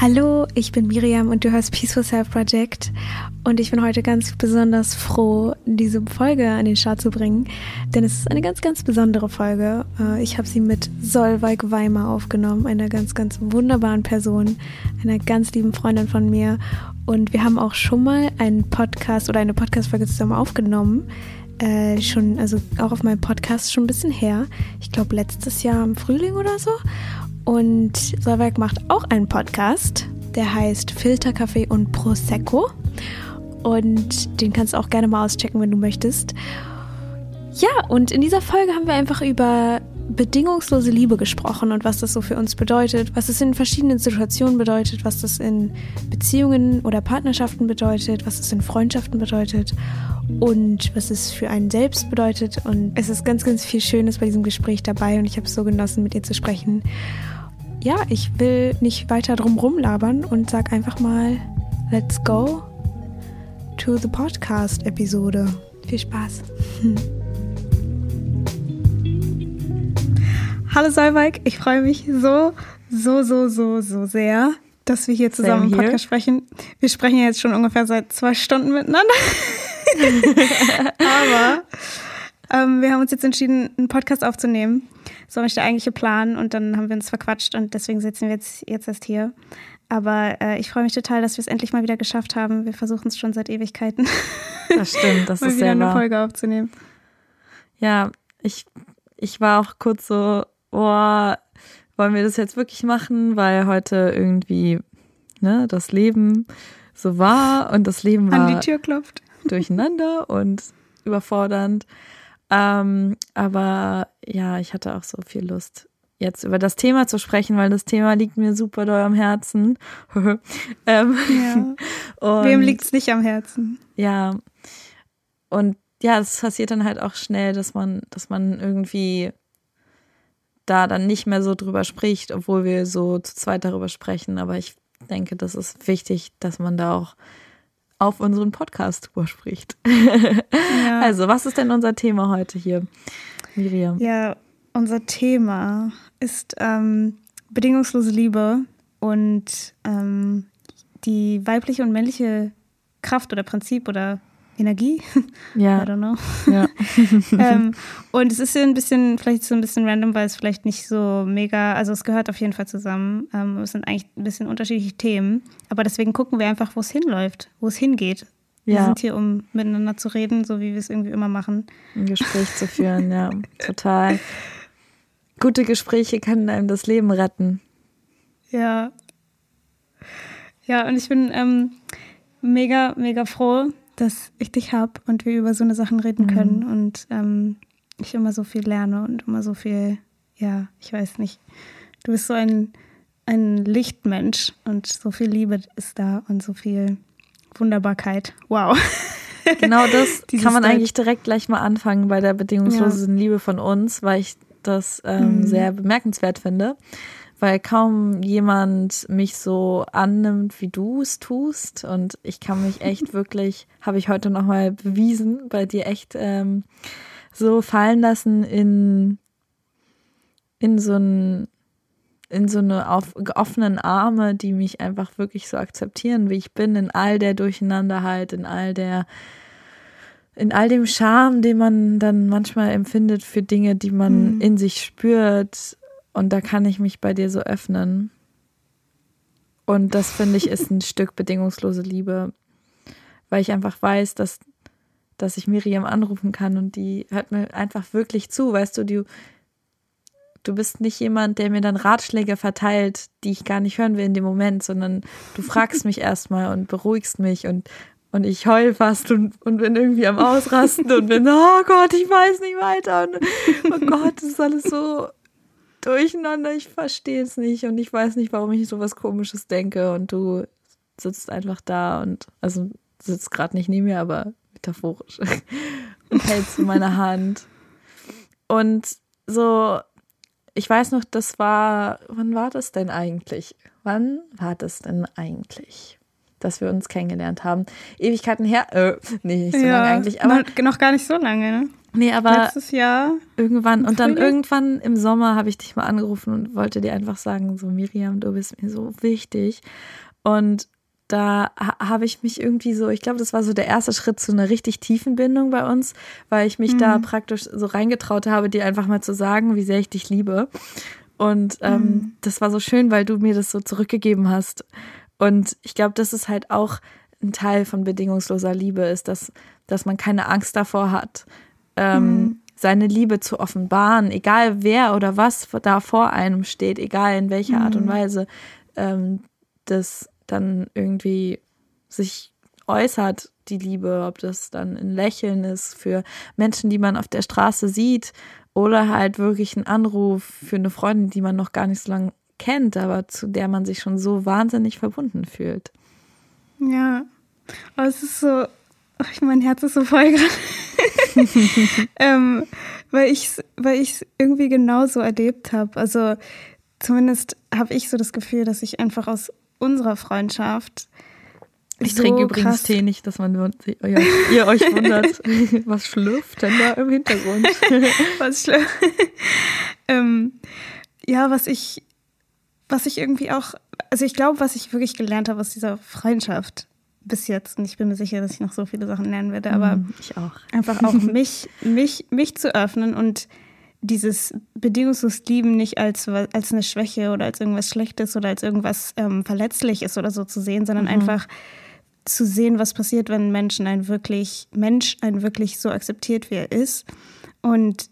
Hallo, ich bin Miriam und du hörst Peaceful Self Project und ich bin heute ganz besonders froh, diese Folge an den Start zu bringen, denn es ist eine ganz, ganz besondere Folge. Äh, ich habe sie mit Solveig Weimar aufgenommen, einer ganz, ganz wunderbaren Person, einer ganz lieben Freundin von mir und wir haben auch schon mal einen Podcast oder eine Podcast-Folge zusammen aufgenommen. Äh, schon, also auch auf meinem Podcast schon ein bisschen her. Ich glaube letztes Jahr im Frühling oder so. Und Solveig macht auch einen Podcast, der heißt Filterkaffee und Prosecco. Und den kannst du auch gerne mal auschecken, wenn du möchtest. Ja, und in dieser Folge haben wir einfach über bedingungslose Liebe gesprochen und was das so für uns bedeutet, was es in verschiedenen Situationen bedeutet, was das in Beziehungen oder Partnerschaften bedeutet, was es in Freundschaften bedeutet und was es für einen selbst bedeutet. Und es ist ganz, ganz viel Schönes bei diesem Gespräch dabei und ich habe es so genossen, mit ihr zu sprechen. Ja, ich will nicht weiter drum rumlabern und sag einfach mal, let's go to the Podcast-Episode. Viel Spaß. Hallo Solveig, ich freue mich so, so, so, so, so sehr, dass wir hier zusammen im Podcast sprechen. Wir sprechen jetzt schon ungefähr seit zwei Stunden miteinander. Aber ähm, wir haben uns jetzt entschieden, einen Podcast aufzunehmen. So nicht der eigentliche Plan und dann haben wir uns verquatscht und deswegen sitzen wir jetzt, jetzt erst hier. Aber äh, ich freue mich total, dass wir es endlich mal wieder geschafft haben. Wir versuchen es schon seit Ewigkeiten. Das stimmt, das mal ist wieder sehr eine wahr. Folge aufzunehmen. Ja, ich, ich war auch kurz so, boah, wollen wir das jetzt wirklich machen? Weil heute irgendwie ne, das Leben so war und das Leben An war die Tür klopft. durcheinander und überfordernd. Ähm, aber ja, ich hatte auch so viel Lust, jetzt über das Thema zu sprechen, weil das Thema liegt mir super doll am Herzen. ähm, Ja. Wem liegt es nicht am Herzen? ja. Und ja, es passiert dann halt auch schnell, dass man, dass man irgendwie da dann nicht mehr so drüber spricht, obwohl wir so zu zweit darüber sprechen. Aber ich denke, das ist wichtig, dass man da auch auf unseren Podcast spricht. Ja. Also, was ist denn unser Thema heute hier, Miriam? Ja, unser Thema ist ähm, bedingungslose Liebe und ähm, die weibliche und männliche Kraft oder Prinzip oder Energie. I Ja, don't know. ja. ähm, und es ist ein bisschen, vielleicht so ein bisschen random, weil es vielleicht nicht so mega, also es gehört auf jeden Fall zusammen. Ähm, es sind eigentlich ein bisschen unterschiedliche Themen, aber deswegen gucken wir einfach, wo es hinläuft, wo es hingeht. Wir Ja. sind hier, um miteinander zu reden, so wie wir es irgendwie immer machen. ein Gespräch zu führen, ja, total. Gute Gespräche können einem das Leben retten. Ja. Ja, und ich bin ähm, mega, mega froh, dass ich dich habe und wir über so eine Sachen reden können und ähm, ich immer so viel lerne und immer so viel, ja, ich weiß nicht. Du bist so ein, ein Lichtmensch und so viel Liebe ist da und so viel Wunderbarkeit. Wow. Genau das kann man eigentlich direkt gleich mal anfangen bei der bedingungslosen Liebe von uns, weil ich das ähm, Mhm. sehr bemerkenswert finde, weil kaum jemand mich so annimmt, wie du es tust und ich kann mich echt wirklich, habe ich heute nochmal bewiesen, bei dir echt ähm, so fallen lassen in, in so ein in so eine auf, offenen Arme, die mich einfach wirklich so akzeptieren, wie ich bin, in all der Durcheinanderheit, in all der, in all dem Charme, den man dann manchmal empfindet für Dinge, die man Mhm. in sich spürt. Und da kann ich mich bei dir so öffnen. Und das finde ich ist ein Stück bedingungslose Liebe, weil ich einfach weiß, dass, dass ich Miriam anrufen kann und die hört mir einfach wirklich zu. Weißt du, du, du bist nicht jemand, der mir dann Ratschläge verteilt, die ich gar nicht hören will in dem Moment, sondern du fragst mich erstmal und beruhigst mich und, und ich heul fast und, und bin irgendwie am Ausrasten und bin, oh Gott, ich weiß nicht weiter. Und, oh Gott, das ist alles so durcheinander, ich verstehe es nicht und ich weiß nicht, warum ich so was Komisches denke und du sitzt einfach da und, also sitzt gerade nicht neben mir, aber metaphorisch und hältst meine Hand. Und so, ich weiß noch, das war, wann war das denn eigentlich? Wann war das denn eigentlich? Dass wir uns kennengelernt haben. Ewigkeiten her, äh, nee, nicht so ja, lange eigentlich, aber. Noch gar nicht so lange, ne? Nee, aber letztes Jahr. Irgendwann und dann irgendwann im Sommer habe ich dich mal angerufen und wollte dir einfach sagen, so Miriam, du bist mir so wichtig. Und da habe ich mich irgendwie so, ich glaube, das war so der erste Schritt zu einer richtig tiefen Bindung bei uns, weil ich mich mhm. da praktisch so reingetraut habe, dir einfach mal zu sagen, wie sehr ich dich liebe. Und ähm, mhm. das war so schön, weil du mir das so zurückgegeben hast. Und ich glaube, das ist halt auch ein Teil von bedingungsloser Liebe, ist, dass, dass man keine Angst davor hat, ähm, mhm. seine Liebe zu offenbaren, egal wer oder was da vor einem steht, egal in welcher mhm. Art und mhm. Weise ähm, das dann irgendwie sich äußert, die Liebe, ob das dann ein Lächeln ist für Menschen, die man auf der Straße sieht oder halt wirklich ein Anruf für eine Freundin, die man noch gar nicht so lange kennt, aber zu der man sich schon so wahnsinnig verbunden fühlt. Ja, aber es ist so, mein Herz ist so voll gerade. ähm, weil ich es weil irgendwie genauso erlebt habe. Also zumindest habe ich so das Gefühl, dass ich einfach aus unserer Freundschaft. Ich so trinke übrigens krass. Tee nicht, dass man ja, ihr euch wundert, was schlürft denn da im Hintergrund? was schlürft? ähm, ja, was ich, was ich irgendwie auch, also ich glaube, was ich wirklich gelernt habe aus dieser Freundschaft, bis jetzt. Und ich bin mir sicher, dass ich noch so viele Sachen lernen werde. Aber mm, ich auch. einfach auch mich, mich, mich zu öffnen und dieses bedingungslos Lieben nicht als, als eine Schwäche oder als irgendwas Schlechtes oder als irgendwas ähm, Verletzliches oder so zu sehen, sondern mhm. einfach zu sehen, was passiert, wenn Menschen ein wirklich, Mensch einen wirklich so akzeptiert, wie er ist. Und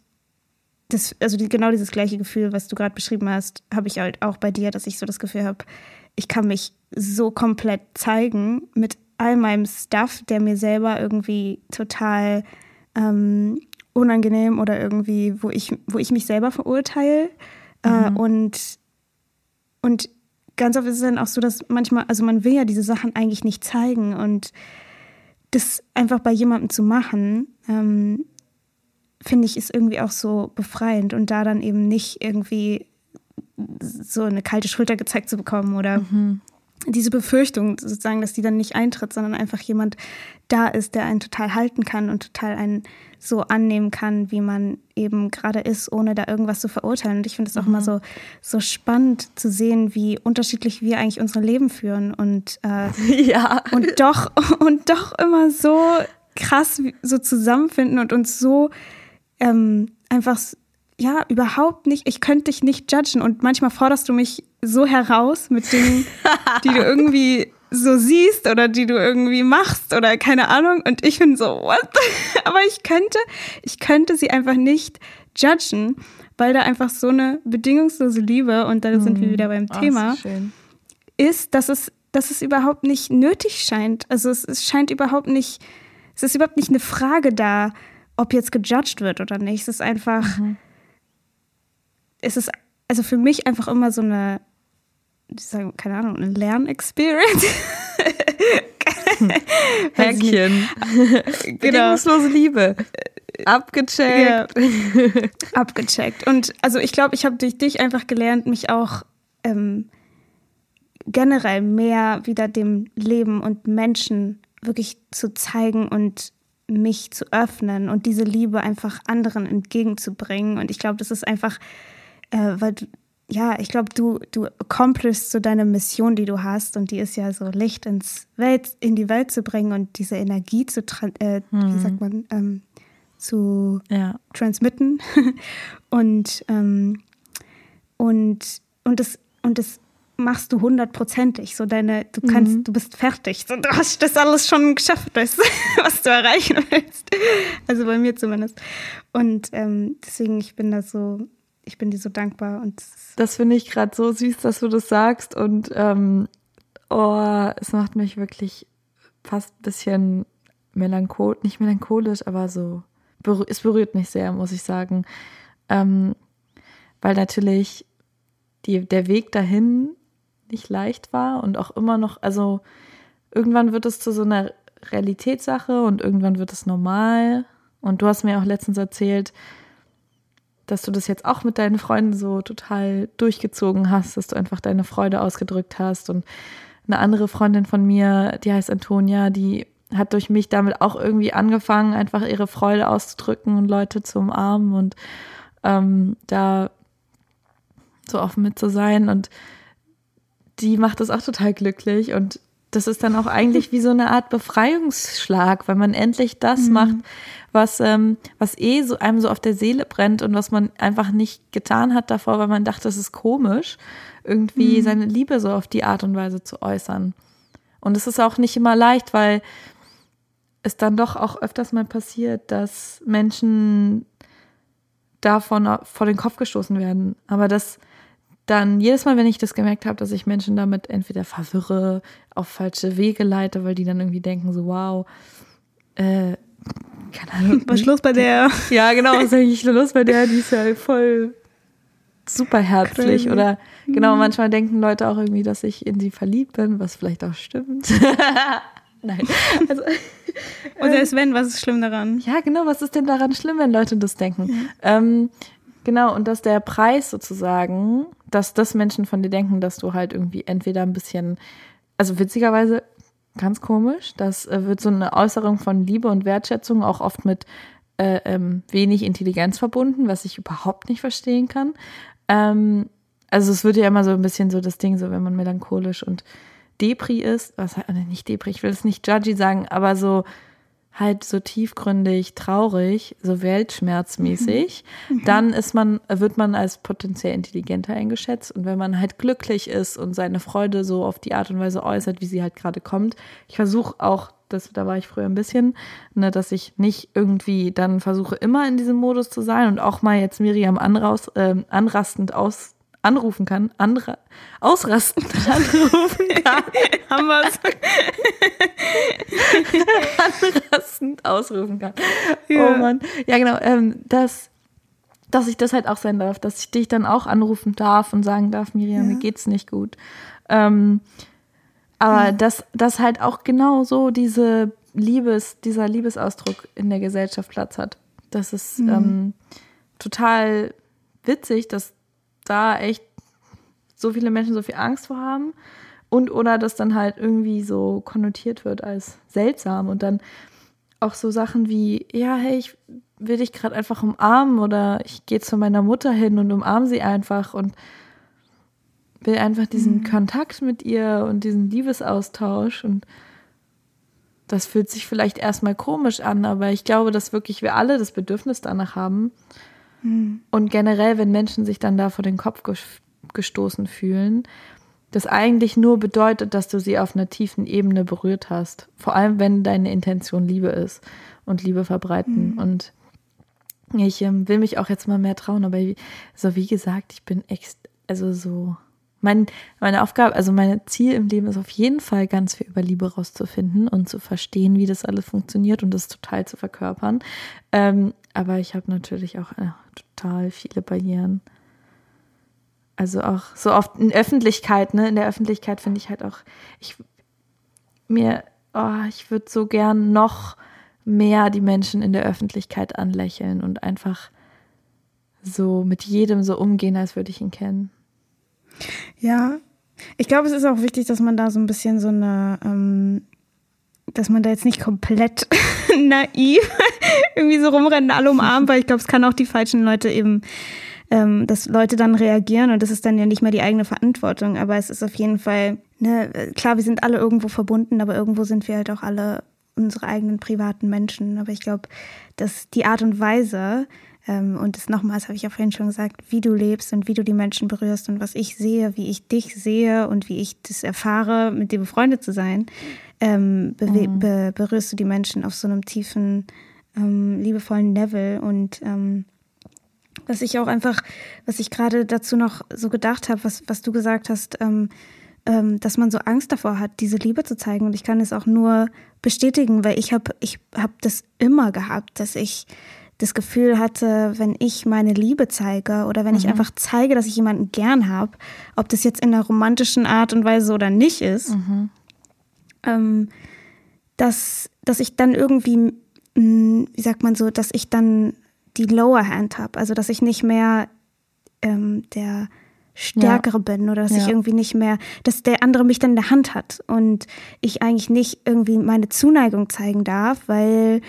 das, also die, genau dieses gleiche Gefühl, was du gerade beschrieben hast, habe ich halt auch bei dir, dass ich so das Gefühl habe, ich kann mich so komplett zeigen mit all meinem Stuff, der mir selber irgendwie total ähm, unangenehm oder irgendwie, wo ich, wo ich mich selber verurteile. Äh, mhm. Äh, und, und ganz oft ist es dann auch so, dass manchmal, also man will ja diese Sachen eigentlich nicht zeigen und das einfach bei jemandem zu machen, ähm, finde ich, ist irgendwie auch so befreiend und da dann eben nicht irgendwie so eine kalte Schulter gezeigt zu bekommen oder mhm. diese Befürchtung sozusagen, dass die dann nicht eintritt, sondern einfach jemand da ist, der einen total halten kann und total einen so annehmen kann, wie man eben gerade ist, ohne da irgendwas zu verurteilen. Und ich finde es auch mhm. immer so, so spannend zu sehen, wie unterschiedlich wir eigentlich unsere Leben führen und, äh, ja. und doch und doch immer so krass so zusammenfinden und uns so ähm, einfach ja, überhaupt nicht. Ich könnte dich nicht judgen. Und manchmal forderst du mich so heraus mit Dingen, die du irgendwie so siehst oder die du irgendwie machst oder keine Ahnung. Und ich bin so, what? Aber ich könnte, ich könnte sie einfach nicht judgen, weil da einfach so eine bedingungslose Liebe, und da sind wir mhm. wieder beim oh, Thema, ist, ist, dass es, dass es überhaupt nicht nötig scheint. Also es, es scheint überhaupt nicht, es ist überhaupt nicht eine Frage da, ob jetzt gejudged wird oder nicht. Es ist einfach, mhm es ist also für mich einfach immer so eine, ich sage, keine Ahnung, eine Lernexperience. Häkchen. genau. Bedingungslose Liebe. Abgecheckt. Ja. Abgecheckt. Und also ich glaube, ich habe durch dich einfach gelernt, mich auch ähm, generell mehr wieder dem Leben und Menschen wirklich zu zeigen und mich zu öffnen und diese Liebe einfach anderen entgegenzubringen. Und ich glaube, das ist einfach äh, weil du, ja, ich glaube, du, du accomplishst so deine Mission, die du hast, und die ist ja so Licht ins Welt, in die Welt zu bringen und diese Energie zu, äh, hm. wie sagt man, ähm, zu ja. transmitten. und, ähm, und, und das, und das machst du hundertprozentig. So deine, du kannst, mhm. du bist fertig. So, du hast das alles schon geschafft, weißt, was du erreichen willst. Also bei mir zumindest. Und ähm, deswegen, ich bin da so ich bin dir so dankbar. Und das finde ich gerade so süß, dass du das sagst. Und ähm, oh, es macht mich wirklich fast ein bisschen melancholisch, nicht melancholisch, aber so, es berührt mich sehr, muss ich sagen. Ähm, weil natürlich die, der Weg dahin nicht leicht war und auch immer noch, also irgendwann wird es zu so einer Realitätssache und irgendwann wird es normal. Und du hast mir auch letztens erzählt, dass du das jetzt auch mit deinen Freunden so total durchgezogen hast, dass du einfach deine Freude ausgedrückt hast und eine andere Freundin von mir, die heißt Antonia, die hat durch mich damit auch irgendwie angefangen, einfach ihre Freude auszudrücken und Leute zu umarmen und ähm, da so offen mit zu sein. Und die macht das auch total glücklich. Und das ist dann auch eigentlich wie so eine Art Befreiungsschlag, weil man endlich das mhm. macht, was, ähm, was eh so einem so auf der Seele brennt und was man einfach nicht getan hat davor, weil man dachte, das ist komisch, irgendwie mhm. seine Liebe so auf die Art und Weise zu äußern. Und es ist auch nicht immer leicht, weil es dann doch auch öfters mal passiert, dass Menschen davon vor den Kopf gestoßen werden. Aber das dann jedes Mal, wenn ich das gemerkt habe, dass ich Menschen damit entweder verwirre, auf falsche Wege leite, weil die dann irgendwie denken, so wow, äh, keine Ahnung. Was los bei der? Ja, genau, was ist eigentlich los bei der? Die ist ja voll super herzlich. Crazy. Oder genau, mhm. manchmal denken Leute auch irgendwie, dass ich in sie verliebt bin, was vielleicht auch stimmt. Nein. Also, Und selbst wenn, was ist schlimm daran? Ja, genau, was ist denn daran schlimm, wenn Leute das denken? Mhm. Ähm, genau, und dass der Preis sozusagen, dass das Menschen von dir denken, dass du halt irgendwie entweder ein bisschen, also witzigerweise ganz komisch, das äh, wird so eine Äußerung von Liebe und Wertschätzung auch oft mit äh, ähm, wenig Intelligenz verbunden, was ich überhaupt nicht verstehen kann. Ähm, also es wird ja immer so ein bisschen so das Ding, so wenn man melancholisch und Depri ist, was halt, nicht Depri, ich will es nicht judgy sagen, aber so halt so tiefgründig traurig, so weltschmerzmäßig, mhm. dann ist man, wird man als potenziell intelligenter eingeschätzt. Und wenn man halt glücklich ist und seine Freude so auf die Art und Weise äußert, wie sie halt gerade kommt, ich versuche auch, das, da war ich früher ein bisschen, ne, dass ich nicht irgendwie dann versuche, immer in diesem Modus zu sein und auch mal jetzt Miriam anraus, äh, anrastend aus anrufen kann, andere ausrasten anrufen kann. Haben wir es? Anrastend ausrufen kann. Ja. Oh Mann. Ja, genau. Ähm, dass, dass ich das halt auch sein darf, dass ich dich dann auch anrufen darf und sagen darf, Miriam, ja. mir geht's nicht gut. Ähm, aber ja. dass, dass halt auch genau so diese Liebes, dieser Liebesausdruck in der Gesellschaft Platz hat. Das ist mhm. ähm, total witzig, dass da echt so viele Menschen so viel Angst vor haben. Und oder das dann halt irgendwie so konnotiert wird als seltsam. Und dann auch so Sachen wie, ja, hey, ich will dich gerade einfach umarmen oder ich gehe zu meiner Mutter hin und umarme sie einfach und will einfach diesen mhm. Kontakt mit ihr und diesen Liebesaustausch. Und das fühlt sich vielleicht erstmal komisch an, aber ich glaube, dass wirklich wir alle das Bedürfnis danach haben, Mhm. Und generell, wenn Menschen sich dann da vor den Kopf gestoßen fühlen, das eigentlich nur bedeutet, dass du sie auf einer tiefen Ebene berührt hast. Vor allem, wenn deine Intention Liebe ist und Liebe verbreiten. Mhm. Und ich ähm, will mich auch jetzt mal mehr trauen, aber wie, so wie gesagt, ich bin echt, also so, mein, meine Aufgabe, also mein Ziel im Leben ist auf jeden Fall ganz viel über Liebe rauszufinden und zu verstehen, wie das alles funktioniert und das total zu verkörpern. Ähm, aber ich habe natürlich auch äh, total viele Barrieren. Also auch so oft in Öffentlichkeit, ne? In der Öffentlichkeit finde ich halt auch, ich mir, oh, ich würde so gern noch mehr die Menschen in der Öffentlichkeit anlächeln und einfach so mit jedem so umgehen, als würde ich ihn kennen. Ja, ich glaube, es ist auch wichtig, dass man da so ein bisschen so eine ähm, dass man da jetzt nicht komplett naiv irgendwie so rumrennen, alle umarmen, weil ich glaube, es kann auch die falschen Leute eben, ähm, dass Leute dann reagieren und das ist dann ja nicht mehr die eigene Verantwortung. Aber es ist auf jeden Fall, ne, klar, wir sind alle irgendwo verbunden, aber irgendwo sind wir halt auch alle unsere eigenen privaten Menschen. Aber ich glaube, dass die Art und Weise, und das nochmals habe ich ja vorhin schon gesagt, wie du lebst und wie du die Menschen berührst und was ich sehe, wie ich dich sehe und wie ich das erfahre, mit dir befreundet zu sein, ähm, mhm. be berührst du die Menschen auf so einem tiefen, ähm, liebevollen Level und ähm, was ich auch einfach, was ich gerade dazu noch so gedacht habe, was, was du gesagt hast, ähm, ähm, dass man so Angst davor hat, diese Liebe zu zeigen. Und ich kann es auch nur bestätigen, weil ich habe ich hab das immer gehabt, dass ich das Gefühl hatte, wenn ich meine Liebe zeige oder wenn mhm. ich einfach zeige, dass ich jemanden gern habe, ob das jetzt in einer romantischen Art und Weise oder nicht ist, mhm ähm, dass, dass ich dann irgendwie, mm, wie sagt man so, dass ich dann die Lower Hand habe. Also dass ich nicht mehr ähm, der Stärkere ja. bin oder dass ja. ich irgendwie nicht mehr, dass der andere mich dann in der Hand hat und ich eigentlich nicht irgendwie meine Zuneigung zeigen darf, weil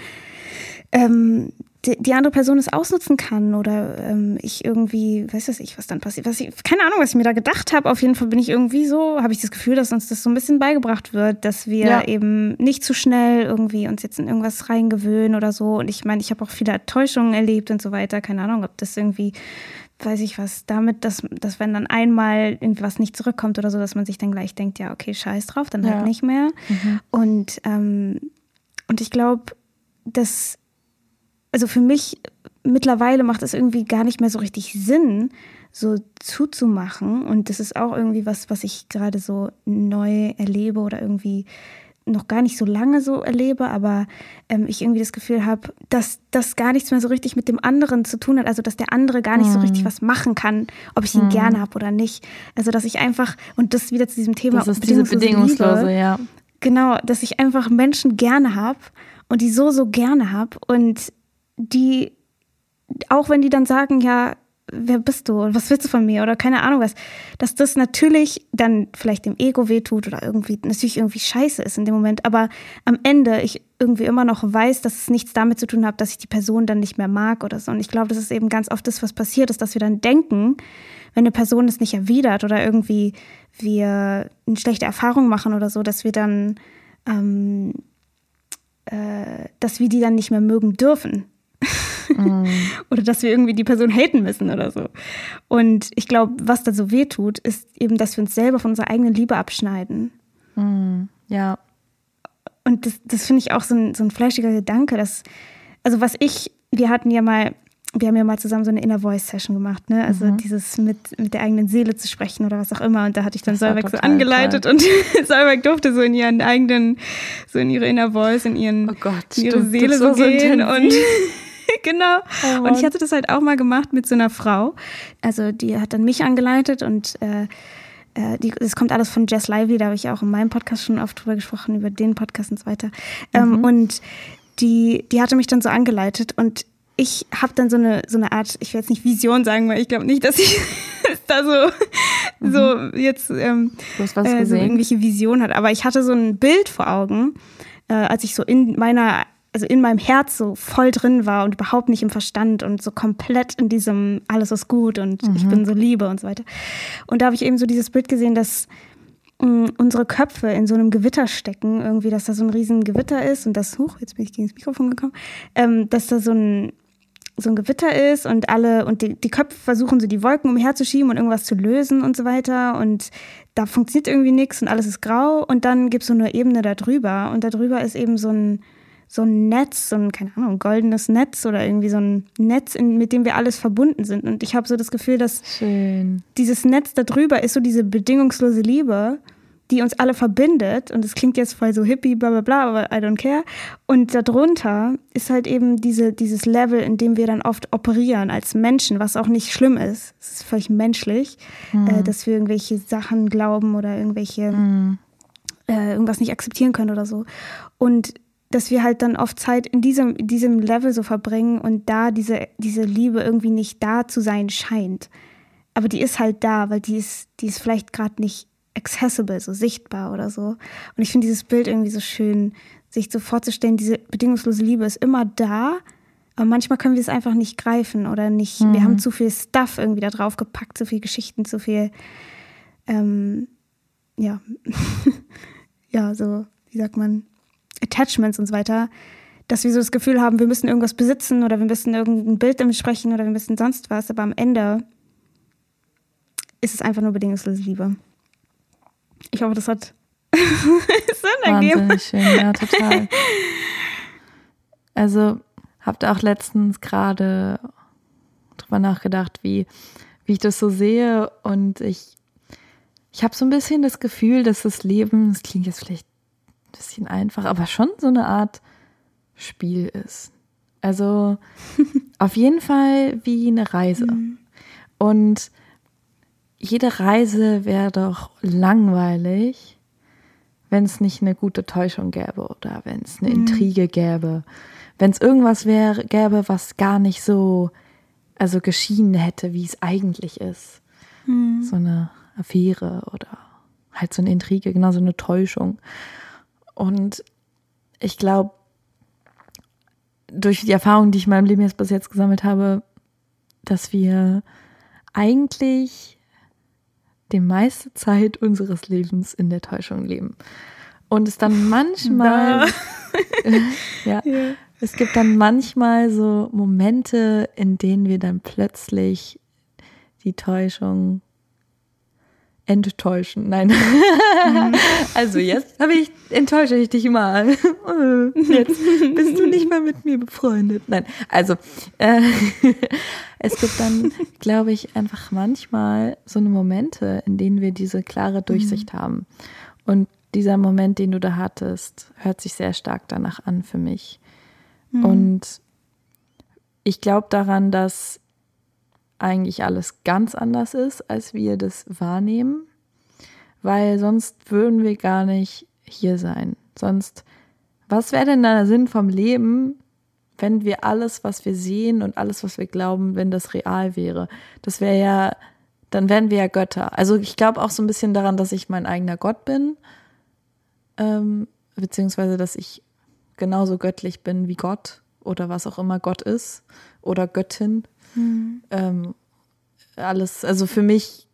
ähm, die, andere Person es ausnutzen kann oder ähm, ich irgendwie, weiß was ich, was dann passiert, was ich, keine Ahnung, was ich mir da gedacht habe. Auf jeden Fall bin ich irgendwie so, habe ich das Gefühl, dass uns das so ein bisschen beigebracht wird, dass wir ja. eben nicht zu schnell irgendwie uns jetzt in irgendwas reingewöhnen oder so. Und ich meine, ich habe auch viele Enttäuschungen erlebt und so weiter. Keine Ahnung, ob das irgendwie weiß ich was, damit, dass, dass wenn dann einmal irgendwas nicht zurückkommt oder so, dass man sich dann gleich denkt, ja, okay, scheiß drauf, dann halt ja. halt nicht mehr. Mhm. Und, ähm, und ich glaube, dass, also für mich mittlerweile macht es irgendwie gar nicht mehr so richtig Sinn, so zuzumachen. Und das ist auch irgendwie was, was ich gerade so neu erlebe oder irgendwie noch gar nicht so lange so erlebe, aber ähm, ich irgendwie das Gefühl habe, dass das gar nichts mehr so richtig mit dem anderen zu tun hat. Also dass der andere gar nicht mhm. so richtig was machen kann, ob ich ihn mhm. gerne habe oder nicht. Also dass ich einfach, und das wieder zu diesem Thema das ist bedingungslose, diese bedingungslose Liebe, ja. Genau, dass ich einfach Menschen gerne habe und die so, so gerne habe und die, auch wenn die dann sagen, ja, wer bist du und was willst du von mir oder keine Ahnung was, dass das natürlich dann vielleicht dem Ego wehtut oder irgendwie natürlich irgendwie scheiße ist in dem Moment, aber am Ende ich irgendwie immer noch weiß, dass es nichts damit zu tun hat, dass ich die Person dann nicht mehr mag oder so. Und ich glaube, das ist eben ganz oft das, was passiert ist, dass wir dann denken, wenn eine Person es nicht erwidert oder irgendwie wir eine schlechte Erfahrung machen oder so, dass wir dann, ähm, äh, dass wir die dann nicht mehr mögen dürfen. Mm. oder dass wir irgendwie die Person haten müssen oder so. Und ich glaube, was da so weh tut, ist eben, dass wir uns selber von unserer eigenen Liebe abschneiden. Mm. Ja. Und das, das finde ich auch so ein, so ein fleischiger Gedanke, dass, also was ich, wir hatten ja mal, wir haben ja mal zusammen so eine Inner Voice Session gemacht, ne? Also mhm. dieses mit, mit der eigenen Seele zu sprechen oder was auch immer. Und da hatte ich dann Solveig so angeleitet toll. und Solveig durfte so in ihren eigenen, so in ihre Inner Voice, in ihren oh Gott, in ihre Seele so gehen so und genau. Oh und ich hatte das halt auch mal gemacht mit so einer Frau. Also die hat dann mich angeleitet und äh, äh die, das kommt alles von Jess Lively, da habe ich auch in meinem Podcast schon oft drüber gesprochen, über den Podcast und so weiter. Ähm, mhm. und die, die hatte mich dann so angeleitet und ich habe dann so eine, so eine Art, ich will jetzt nicht Vision sagen, weil ich glaube nicht, dass ich da so, mhm. so jetzt ähm, äh, so irgendwelche Vision hat. Aber ich hatte so ein Bild vor Augen, äh, als ich so in meiner also in meinem Herz so voll drin war und überhaupt nicht im Verstand und so komplett in diesem alles ist gut und mhm. ich bin so Liebe und so weiter. Und da habe ich eben so dieses Bild gesehen, dass mh, mm, unsere Köpfe in so einem Gewitter stecken, irgendwie, dass da so ein riesen Gewitter ist und das, huch, jetzt bin ich gegen das Mikrofon gekommen, ähm, dass da so ein so ein Gewitter ist und alle und die, die Köpfe versuchen so die Wolken umherzuschieben und irgendwas zu lösen und so weiter und da funktioniert irgendwie nichts und alles ist grau und dann gibt es so eine Ebene da drüber und da drüber ist eben so ein so ein Netz, so ein, keine Ahnung, goldenes Netz oder irgendwie so ein Netz, in, mit dem wir alles verbunden sind. Und ich habe so das Gefühl, dass Schön. dieses Netz da drüber ist so diese bedingungslose Liebe, die uns alle verbindet. Und es klingt jetzt voll so hippie, bla bla bla, aber I don't care. Und darunter ist halt eben diese, dieses Level, in dem wir dann oft operieren als Menschen, was auch nicht schlimm ist. Es ist völlig menschlich, mhm. äh, dass wir irgendwelche Sachen glauben oder irgendwelche mhm. äh, irgendwas nicht akzeptieren können oder so. Und dass wir halt dann oft Zeit in diesem, in diesem Level so verbringen und da diese, diese Liebe irgendwie nicht da zu sein scheint. Aber die ist halt da, weil die ist, die ist vielleicht gerade nicht accessible, so sichtbar oder so. Und ich finde dieses Bild irgendwie so schön, sich so vorzustellen, diese bedingungslose Liebe ist immer da, aber manchmal können wir es einfach nicht greifen oder nicht. Mhm. Wir haben zu viel Stuff irgendwie da drauf gepackt, zu viel Geschichten, zu viel, ähm, ja, ja, so, wie sagt man, Attachments und so weiter, dass wir so das Gefühl haben, wir müssen irgendwas besitzen oder wir müssen irgendein Bild damit sprechen oder wir müssen sonst was, aber am Ende ist es einfach nur bedingungslose Liebe. Ich hoffe, das hat Sinn ergeben. Wahnsinnig schön, ja, total. Also, habt ihr auch letztens gerade drüber nachgedacht, wie, wie ich das so sehe und ich, ich habe so ein bisschen das Gefühl, dass das Leben, das klingt jetzt vielleicht ein bisschen einfach, aber schon so eine Art Spiel ist. Also auf jeden Fall wie eine Reise. Mhm. Und jede Reise wäre doch langweilig, wenn es nicht eine gute Täuschung gäbe oder wenn es eine mhm. Intrige gäbe. Wenn es irgendwas wäre, gäbe, was gar nicht so, also geschienen hätte, wie es eigentlich ist. mhm. so eine Affäre oder halt so eine Intrige, genau so eine Täuschung. Und ich glaube, durch die Erfahrungen, die ich in meinem Leben jetzt bis jetzt gesammelt habe, dass wir eigentlich die meiste Zeit unseres Lebens in der Täuschung leben. Und es dann manchmal, ja, ja, es gibt dann manchmal so Momente, in denen wir dann plötzlich die Täuschung enttäuschen. Nein. Mhm. also jetzt habe ich enttäusche ich dich mal. Jetzt bist du nicht mehr mit mir befreundet. Nein. Also äh, es gibt dann, glaube ich, einfach manchmal so eine Momente, in denen wir diese klare Durchsicht mhm. haben. Und dieser Moment, den du da hattest, hört sich sehr stark danach an für mich. Mhm. Und ich glaube daran, dass eigentlich alles ganz anders ist, als wir das wahrnehmen, weil sonst würden wir gar nicht hier sein. Sonst, was wäre denn der Sinn vom Leben, wenn wir alles, was wir sehen und alles, was wir glauben, wenn das real wäre? Das wäre ja, dann wären wir ja Götter. Also ich glaube auch so ein bisschen daran, dass ich mein eigener Gott bin, ähm, beziehungsweise dass ich genauso göttlich bin wie Gott oder was auch immer Gott ist oder Göttin. Mhm. Ähm, alles, also für mich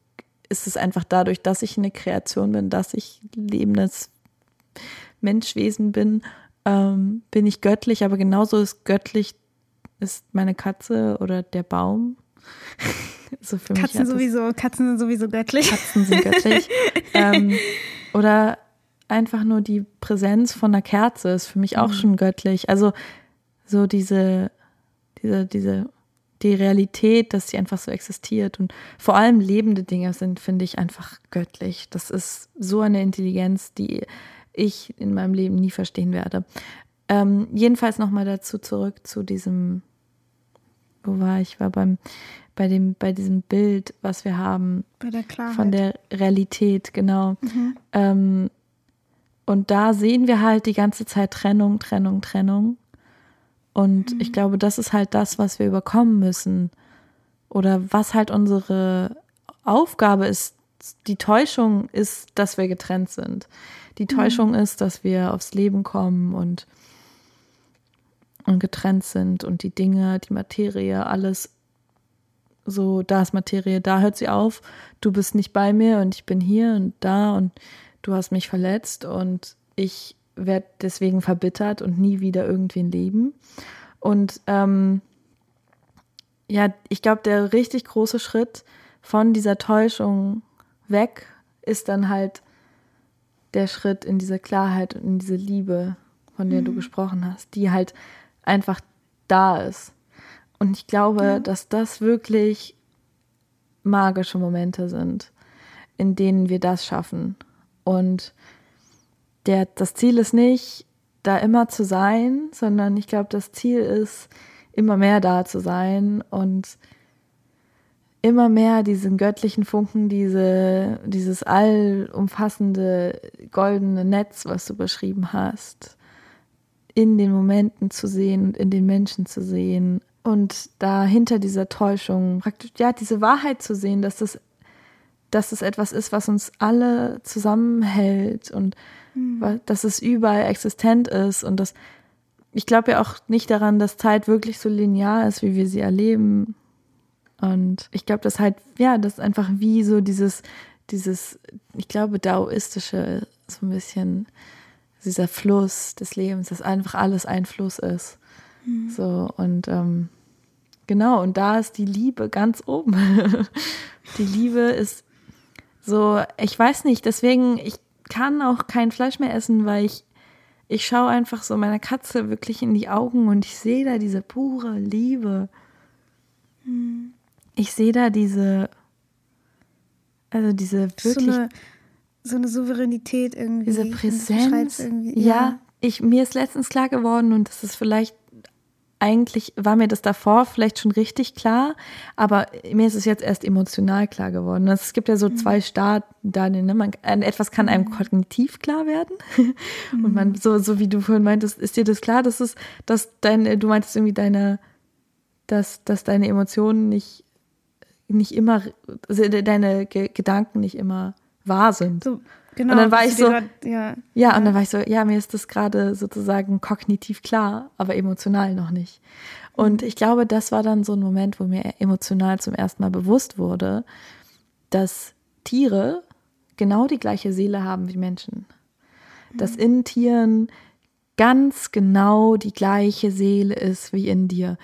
ist es einfach dadurch, dass ich eine Kreation bin, dass ich lebendes Menschwesen bin, ähm, bin ich göttlich, aber genauso ist göttlich ist meine Katze oder der Baum. so für Katzen sowieso, Katzen sind sowieso göttlich. Katzen sind göttlich. ähm, oder einfach nur die Präsenz von einer Kerze ist für mich auch mhm. schon göttlich. Also so diese, diese, diese, die Realität, dass sie einfach so existiert und vor allem lebende Dinge sind, finde ich einfach göttlich. Das ist so eine Intelligenz, die ich in meinem Leben nie verstehen werde. Ähm, jedenfalls nochmal dazu zurück zu diesem, wo war ich? War beim, bei dem, bei diesem Bild, was wir haben. Bei der Klarheit. Von der Realität, genau. Mhm. Ähm, und da sehen wir halt die ganze Zeit Trennung, Trennung, Trennung. Und mhm. ich glaube, das ist halt das, was wir überkommen müssen. Oder was halt unsere Aufgabe ist. Die Täuschung ist, dass wir getrennt sind. Die mhm. Täuschung mhm. ist, dass wir aufs Leben kommen und, und getrennt sind und die Dinge, die Materie, alles so, da ist Materie, da hört sie auf. Du bist nicht bei mir und ich bin hier und da und du hast mich verletzt und ich werde deswegen verbittert und nie wieder irgendwen leben. Und ähm, ja, ich glaube, der richtig große Schritt von dieser Täuschung weg ist dann halt der Schritt in diese Klarheit und in diese Liebe, von der mhm. du gesprochen hast, die halt einfach da ist. Und ich glaube, ja. dass das wirklich magische Momente sind, in denen wir das schaffen. Und der, das Ziel ist nicht, da immer zu sein, sondern ich glaube, das Ziel ist, immer mehr da zu sein und immer mehr diesen göttlichen Funken, diese, dieses allumfassende goldene Netz, was du beschrieben hast, in den Momenten zu sehen und in den Menschen zu sehen und da hinter dieser Täuschung praktisch, ja, diese Wahrheit zu sehen, dass das dass es etwas ist, was uns alle zusammenhält und mhm. dass es überall existent ist und dass ich glaube ja auch nicht daran, dass Zeit wirklich so linear ist, wie wir sie erleben. Und ich glaube, dass halt, ja, das ist einfach wie so dieses, dieses, ich glaube, daoistische, so ein bisschen dieser Fluss des Lebens, dass einfach alles ein Fluss ist. Mhm. So, und ähm, genau, und da ist die Liebe ganz oben. die Liebe ist so, ich weiß nicht, deswegen, ich kann auch kein Fleisch mehr essen, weil ich, ich schaue einfach so meiner Katze wirklich in die Augen und ich sehe da diese pure Liebe. Hm. Ich sehe da diese, also diese wirklich. So eine, so eine Souveränität irgendwie. Diese Präsenz. Ja, ja, ich, mir ist letztens klar geworden und das ist vielleicht eigentlich war mir das davor vielleicht schon richtig klar, aber mir ist es jetzt erst emotional klar geworden. Es gibt ja so mhm. zwei Stadien, ne? Man, etwas kann einem mhm. kognitiv klar werden und man mhm. so so wie du vorhin meintest, ist dir das klar, dass es dass deine du meintest irgendwie deine dass dass deine Emotionen nicht nicht immer, also deine Ge Gedanken nicht immer wahr sind. So, genau. Und dann war ich so, grad, ja, ja, und dann war ich so, ja, mir ist das gerade sozusagen kognitiv klar, aber emotional noch nicht. Und ich glaube, das war dann so ein Moment, wo mir emotional zum ersten Mal bewusst wurde, dass Tiere genau die gleiche Seele haben wie Menschen. Dass in Tieren ganz genau die gleiche Seele ist wie in dir.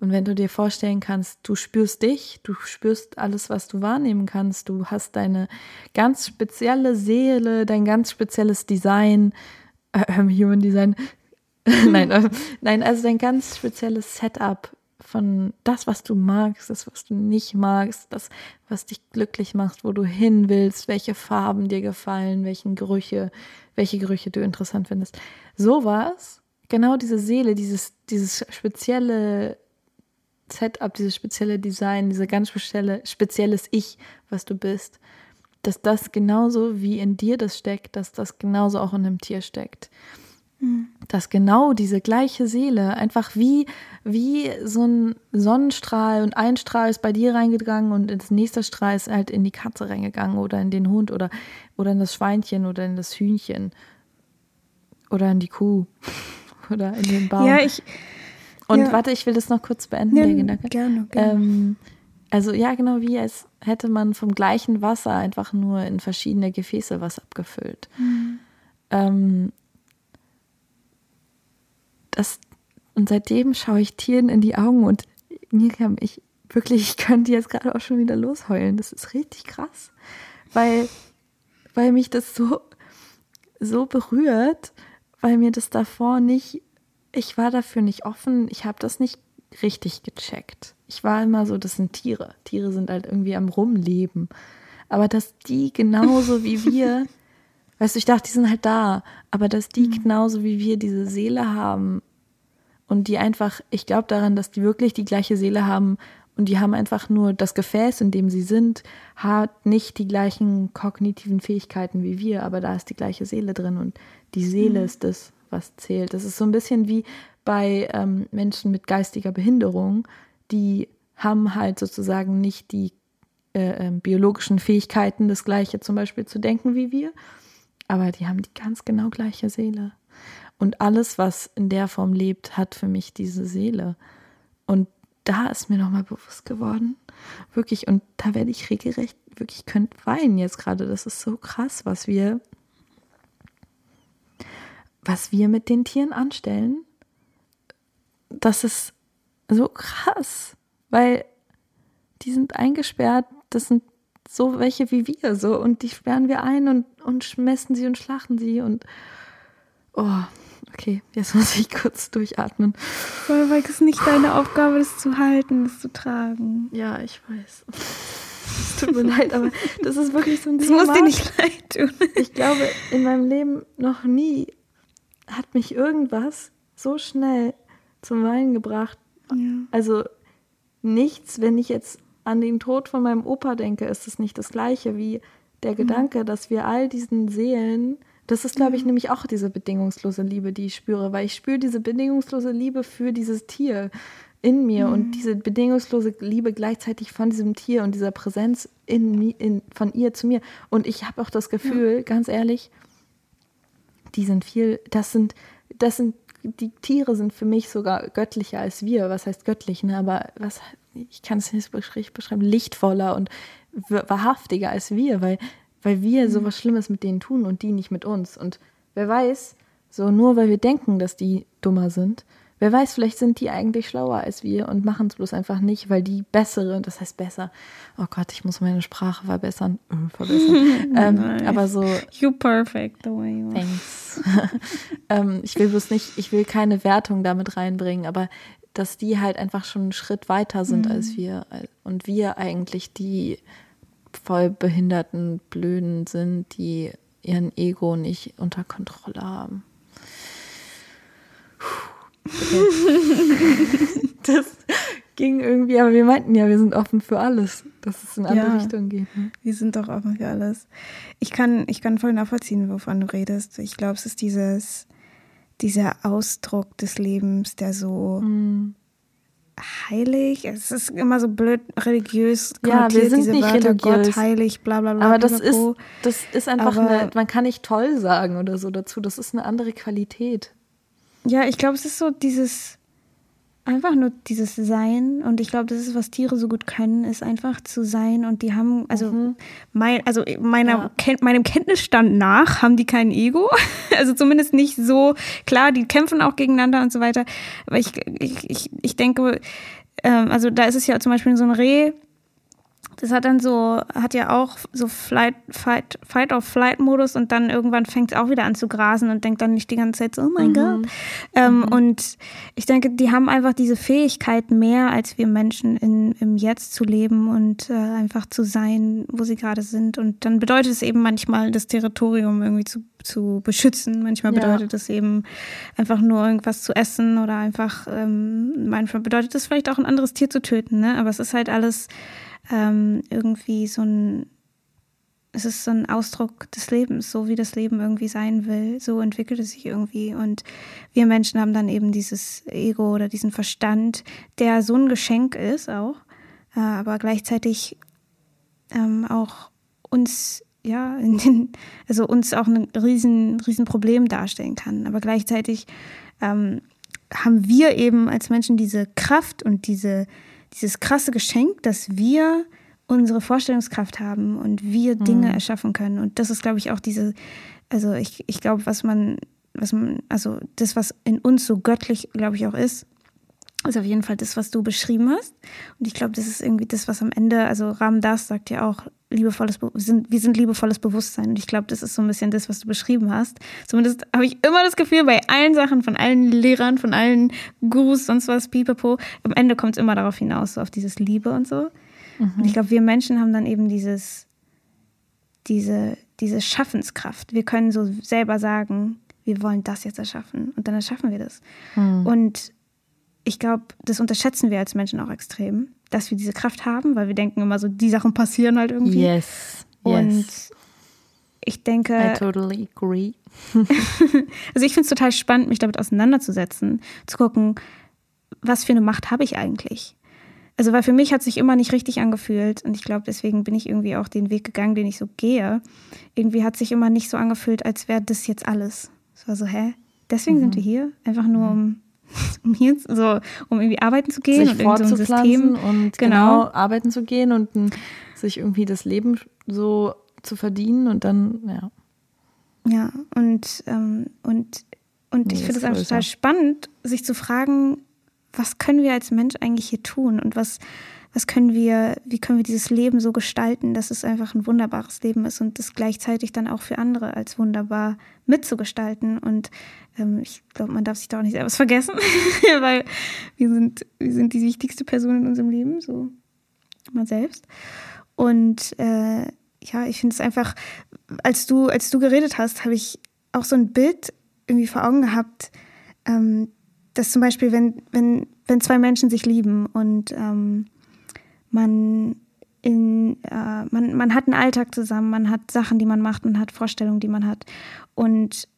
Und wenn du dir vorstellen kannst, du spürst dich, du spürst alles, was du wahrnehmen kannst, du hast deine ganz spezielle Seele, dein ganz spezielles Design, äh, Human Design, nein, äh, nein, also dein ganz spezielles Setup von das, was du magst, das, was du nicht magst, das, was dich glücklich macht, wo du hin willst, welche Farben dir gefallen, welchen Gerüche, welche Gerüche du interessant findest. Sowas, genau diese Seele, dieses, dieses spezielle Setup, dieses spezielle Design, diese ganz spezielle, spezielles Ich, was du bist, dass das genauso wie in dir das steckt, dass das genauso auch in einem Tier steckt. Mhm. Dass genau diese gleiche Seele einfach wie, wie so ein Sonnenstrahl und ein Strahl ist bei dir reingegangen und das nächste Strahl ist halt in die Katze reingegangen oder in den Hund oder, oder in das Schweinchen oder in das Hühnchen oder in die Kuh oder in den Baum. Ja, ich, und Ja. warte, ich will das noch kurz beenden, Ja, der Gedanke. gerne, gerne. Ähm, also ja, genau wie als hätte man vom gleichen Wasser einfach nur in verschiedene Gefäße was abgefüllt. Mhm. Ähm, das, und seitdem schaue ich Tieren in die Augen und Miriam, ich wirklich, ich könnte jetzt gerade auch schon wieder losheulen. Das ist richtig krass, weil, weil mich das so, so berührt, weil mir das davor nicht, ich war dafür nicht offen, ich habe das nicht richtig gecheckt. Ich war immer so, das sind Tiere. Tiere sind halt irgendwie am Rumleben. Aber dass die genauso wie wir, weißt du, ich dachte, die sind halt da, aber dass die genauso wie wir diese Seele haben und die einfach, ich glaube daran, dass die wirklich die gleiche Seele haben und die haben einfach nur das Gefäß, in dem sie sind, hat nicht die gleichen kognitiven Fähigkeiten wie wir, aber da ist die gleiche Seele drin und die Seele ist das, was zählt. Das ist so ein bisschen wie bei ähm, Menschen mit geistiger Behinderung, die haben halt sozusagen nicht die äh, ähm, biologischen Fähigkeiten, das Gleiche zum Beispiel zu denken wie wir, aber die haben die ganz genau gleiche Seele. Und alles, was in der Form lebt, hat für mich diese Seele. Und da ist mir nochmal bewusst geworden, wirklich, und da werde ich regelrecht, wirklich, ich könnte weinen jetzt gerade. Das ist so krass, was wir, was wir mit den Tieren anstellen. Das ist so krass, weil die sind eingesperrt, das sind so welche wie wir so und die sperren wir ein und, und schmessen sie und schlachten sie und oh, okay, jetzt muss ich kurz durchatmen. Weil, es nicht deine Aufgabe ist, zu halten, es zu tragen. Ja, ich weiß. Es tut mir leid, aber das ist wirklich so ein Das Thema. muss dir nicht leid tun. Ich glaube, in meinem Leben noch nie hat mich irgendwas so schnell zum Weinen gebracht. Ja. Also nichts, wenn ich jetzt an den Tod von meinem Opa denke, ist es nicht das gleiche wie der Gedanke, dass wir all diesen Seelen, das ist, glaube ich, nämlich auch diese bedingungslose Liebe, die ich spüre, weil ich spüre diese bedingungslose Liebe für dieses Tier in mir und diese bedingungslose Liebe gleichzeitig von diesem Tier und dieser Präsenz in, in, von ihr zu mir. Und ich habe auch das Gefühl, ganz ehrlich, die sind viel, das sind, das sind, die Tiere sind für mich sogar göttlicher als wir. Was heißt göttlich, ne? Aber was, ich kann es nicht beschreiben, lichtvoller und wa- wahrhaftiger als wir, weil, weil wir so was Schlimmes mit denen tun und die nicht mit uns. Und wer weiß, so nur weil wir denken, dass die dummer sind, wer weiß, vielleicht sind die eigentlich schlauer als wir und machen es bloß einfach nicht, weil die bessere, das heißt besser, oh Gott, ich muss meine Sprache verbessern, äh, verbessern. ähm, Nice. aber so, You perfect the way you are. Thanks. ähm, ich will bloß nicht, ich will keine Wertung damit reinbringen, aber dass die halt einfach schon einen Schritt weiter sind als wir und wir eigentlich die voll behinderten Blöden sind, die ihren Ego nicht unter Kontrolle haben. Puh, Okay. das ging irgendwie, aber wir meinten ja, wir sind offen für alles, dass es in andere Ja. Richtungen geht. Ne? Wir sind doch offen für alles. Ich kann, ich kann voll nachvollziehen, wovon du redest. Ich glaube, es ist dieses, dieser Ausdruck des Lebens, der so, Mm. heilig. Es ist immer so blöd religiös Ja, wir sind diese nicht Wörter, religiös. Gott heilig, bla bla bla. Aber das ist, das ist einfach Aber- eine, man kann nicht toll sagen oder so dazu. Das ist eine andere Qualität. Ja, ich glaube, es ist so dieses, einfach nur dieses Sein. Und ich glaube, das ist, was Tiere so gut können, ist einfach zu sein. Und die haben, also, mein, also meiner, Ja. Ken, meinem Kenntnisstand nach haben die kein Ego. Also zumindest nicht so, klar, die kämpfen auch gegeneinander und so weiter. Aber ich, ich, ich, ich denke, ähm, also da ist es ja zum Beispiel so ein Reh, das hat dann so, hat ja auch so Flight, Fight, Fight of Flight Modus und dann irgendwann fängt es auch wieder an zu grasen und denkt dann nicht die ganze Zeit so, oh mein Gott. Ähm, Und ich denke, die haben einfach diese Fähigkeit mehr als wir Menschen in, im Jetzt zu leben und äh, einfach zu sein, wo sie gerade sind. Und dann bedeutet es eben manchmal, das Territorium irgendwie zu, zu beschützen. Manchmal Ja. bedeutet es eben einfach nur irgendwas zu essen oder einfach, ähm, manchmal bedeutet es vielleicht auch ein anderes Tier zu töten. Ne? Aber es ist halt alles ähm, irgendwie so ein, es ist so ein Ausdruck des Lebens, so wie das Leben irgendwie sein will. So entwickelt es sich irgendwie. Und wir Menschen haben dann eben dieses Ego oder diesen Verstand, der so ein Geschenk ist auch, äh, aber gleichzeitig ähm, auch uns, ja, den, also uns auch ein riesen, riesen Problem darstellen kann. Aber gleichzeitig ähm, haben wir eben als Menschen diese Kraft und diese, dieses krasse Geschenk, dass wir unsere Vorstellungskraft haben und wir Dinge erschaffen können. Und das ist, glaube ich, auch diese, also ich, ich glaube, was man, was man, also das, was in uns so göttlich, glaube ich, auch ist, ist auf jeden Fall das, was du beschrieben hast. Und ich glaube, das ist irgendwie das, was am Ende, also Ram Das sagt ja auch, liebevolles, Be- wir sind, wir sind liebevolles Bewusstsein. Und ich glaube, das ist so ein bisschen das, was du beschrieben hast. Zumindest habe ich immer das Gefühl, bei allen Sachen, von allen Lehrern, von allen Gurus, sonst was, pipapo, am Ende kommt es immer darauf hinaus, so auf dieses Liebe und so. Und ich glaube, wir Menschen haben dann eben dieses, diese, diese Schaffenskraft. Wir können so selber sagen, wir wollen das jetzt erschaffen. Und dann erschaffen wir das. Und ich glaube, das unterschätzen wir als Menschen auch extrem, dass wir diese Kraft haben, weil wir denken immer so, die Sachen passieren halt irgendwie. Yes. Und yes. ich denke, I totally agree. also ich finde es total spannend, mich damit auseinanderzusetzen, zu gucken, was für eine Macht habe ich eigentlich? Also, weil für mich hat sich immer nicht richtig angefühlt und ich glaube, deswegen bin ich irgendwie auch den Weg gegangen, den ich so gehe. Irgendwie hat sich immer nicht so angefühlt, als wäre das jetzt alles. Es war so, hä? Deswegen Mhm. sind wir hier? Einfach nur um, um hier so, um irgendwie arbeiten zu gehen sich und irgend so ein System. und Genau. genau. arbeiten zu gehen und sich irgendwie das Leben so zu verdienen und dann, ja. Ja, und, ähm, und, und Nee, ich finde es einfach total spannend, sich zu fragen, was können wir als Mensch eigentlich hier tun und was, was können wir, wie können wir dieses Leben so gestalten, dass es einfach ein wunderbares Leben ist und das gleichzeitig dann auch für andere als wunderbar mitzugestalten. Und ähm, ich glaube, man darf sich da auch nicht selbst vergessen, weil wir sind, wir sind die wichtigste Person in unserem Leben, so man selbst. Und äh, ja, ich finde es einfach, als du, als du geredet hast, habe ich auch so ein Bild irgendwie vor Augen gehabt, ähm, dass zum Beispiel, wenn, wenn, wenn zwei Menschen sich lieben und ähm, man in, äh, man, man hat einen Alltag zusammen, man hat Sachen, die man macht, man hat Vorstellungen, die man hat. Und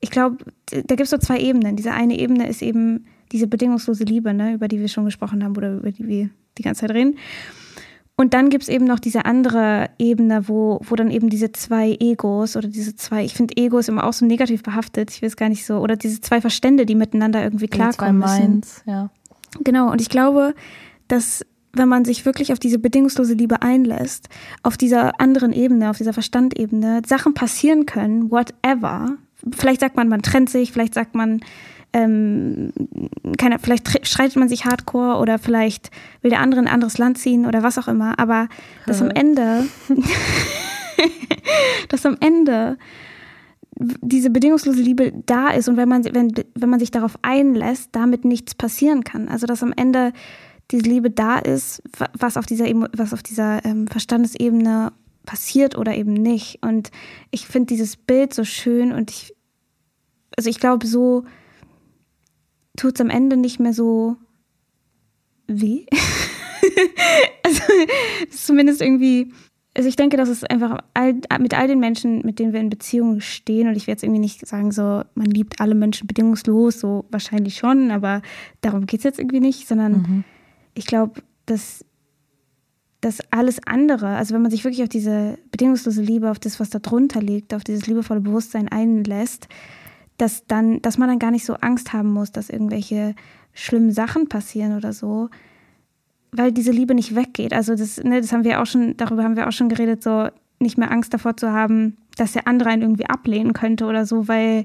ich glaube, da gibt es so zwei Ebenen. Diese eine Ebene ist eben diese bedingungslose Liebe, ne, über die wir schon gesprochen haben oder über die wir die ganze Zeit reden. Und dann gibt es eben noch diese andere Ebene, wo, wo dann eben diese zwei Egos oder diese zwei, ich finde Ego ist immer auch so negativ behaftet, ich will es gar nicht so, oder diese zwei Verstände, die miteinander irgendwie Die zwei klarkommen müssen. Minds, ja. Genau, und ich glaube, dass wenn man sich wirklich auf diese bedingungslose Liebe einlässt, auf dieser anderen Ebene, auf dieser Verstandebene, Sachen passieren können, whatever. Vielleicht sagt man, man trennt sich, vielleicht sagt man, ähm, keine, vielleicht tre- streitet man sich hardcore oder vielleicht will der andere in ein anderes Land ziehen oder was auch immer, aber dass am? Ende, dass am Ende diese bedingungslose Liebe da ist und wenn man, wenn, wenn man sich darauf einlässt, damit nichts passieren kann. Also dass am Ende diese Liebe da ist, wa- was auf dieser, was auf dieser ähm, Verstandesebene passiert oder eben nicht. Und ich finde dieses Bild so schön und ich, also ich glaube, so tut es am Ende nicht mehr so weh. also zumindest irgendwie, also ich denke, dass es einfach all, mit all den Menschen, mit denen wir in Beziehungen stehen, und ich werde jetzt irgendwie nicht sagen, so, man liebt alle Menschen bedingungslos, so wahrscheinlich schon, aber darum geht es jetzt irgendwie nicht, sondern mhm. Ich glaube, dass, dass alles andere, also wenn man sich wirklich auf diese bedingungslose Liebe, auf das, was da drunter liegt, auf dieses liebevolle Bewusstsein einlässt, dass dann, dass man dann gar nicht so Angst haben muss, dass irgendwelche schlimmen Sachen passieren oder so, weil diese Liebe nicht weggeht. Also das, ne, das haben wir auch schon, darüber haben wir auch schon geredet, so nicht mehr Angst davor zu haben, dass der andere einen irgendwie ablehnen könnte oder so, weil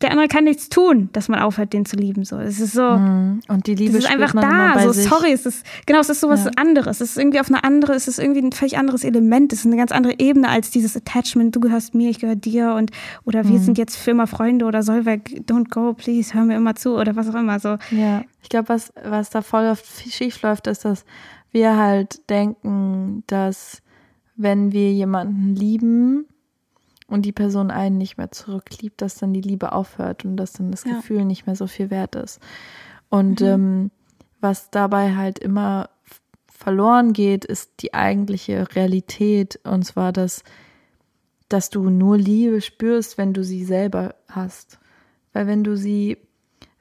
der andere kann nichts tun, dass man aufhört, den zu lieben. So, es ist so. Mhm. Und die Liebe ist einfach da. So, sorry, es ist genau, es ist sowas ja. anderes. Es ist irgendwie auf eine andere, es ist irgendwie ein völlig anderes Element. Es ist eine ganz andere Ebene als dieses Attachment. Du gehörst mir, ich gehöre dir und oder wir mhm. sind jetzt für immer Freunde oder Solveig, don't go, please, hör mir immer zu oder was auch immer. So. Ja, ich glaube, was was da voll oft schief läuft, ist, dass wir halt denken, dass wenn wir jemanden lieben, und die Person einen nicht mehr zurückliebt, dass dann die Liebe aufhört und dass dann das ja. Gefühl nicht mehr so viel wert ist. Und mhm. ähm, was dabei halt immer verloren geht, ist die eigentliche Realität und zwar das, dass du nur Liebe spürst, wenn du sie selber hast. Weil wenn du sie,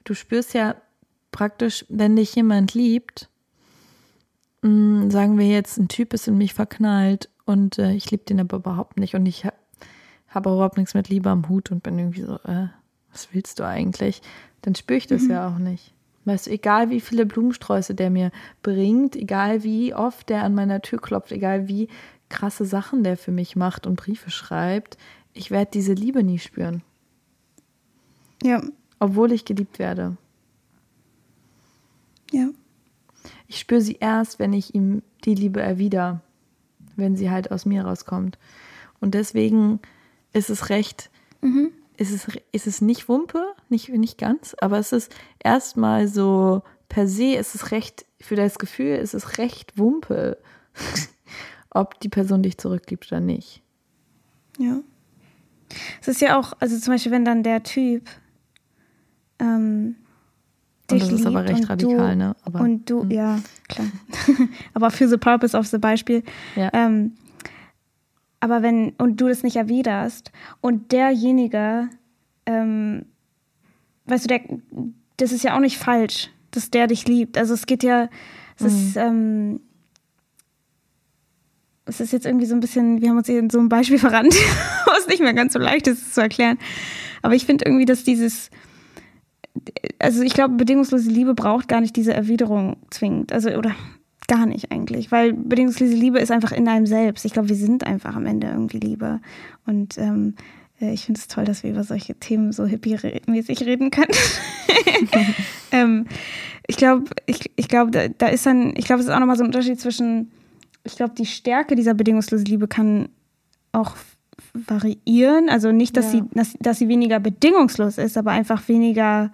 du spürst ja praktisch, wenn dich jemand liebt, mm, sagen wir jetzt, ein Typ ist in mich verknallt und äh, ich liebe den aber überhaupt nicht und ich habe überhaupt nichts mit Liebe am Hut und bin irgendwie so, äh, was willst du eigentlich? Dann spüre ich das mhm. ja auch nicht. Weißt du, egal wie viele Blumensträuße der mir bringt, egal wie oft der an meiner Tür klopft, egal wie krasse Sachen der für mich macht und Briefe schreibt, ich werde diese Liebe nie spüren. Ja. Obwohl ich geliebt werde. Ja. Ich spüre sie erst, wenn ich ihm die Liebe erwider, wenn sie halt aus mir rauskommt. Und deswegen ist es recht, mhm. ist, es, ist es nicht Wumpe, nicht, nicht ganz, aber es ist erstmal so per se, ist es recht, für das Gefühl ist es recht Wumpe, ob die Person dich zurückgibt oder nicht. Ja. Es ist ja auch, also zum Beispiel, wenn dann der Typ ähm, und das ist aber recht radikal, du, ne? Aber, und du, mh. ja, klar. aber für the purpose of the Beispiel. Ja. Ähm, aber wenn, und du das nicht erwiderst und derjenige, ähm, weißt du, der, das ist ja auch nicht falsch, dass der dich liebt. Also es geht ja, es mhm. ist, ähm, es ist jetzt irgendwie so ein bisschen, wir haben uns hier in so ein Beispiel verrannt, was nicht mehr ganz so leicht ist zu erklären. Aber ich finde irgendwie, dass dieses, also ich glaube, bedingungslose Liebe braucht gar nicht diese Erwiderung zwingend. Also, oder Gar nicht eigentlich, weil bedingungslose Liebe ist einfach in einem selbst. Ich glaube, wir sind einfach am Ende irgendwie Liebe. Und ähm, äh, ich finde es toll, dass wir über solche Themen so hippie-mäßig reden können. ähm, ich glaube, ich, ich glaube, da, da, ist dann, ich glaube, es ist auch nochmal so ein Unterschied zwischen, ich glaube, die Stärke dieser bedingungslosen Liebe kann auch variieren. Also nicht, dass, ja. sie, dass, dass sie weniger bedingungslos ist, aber einfach weniger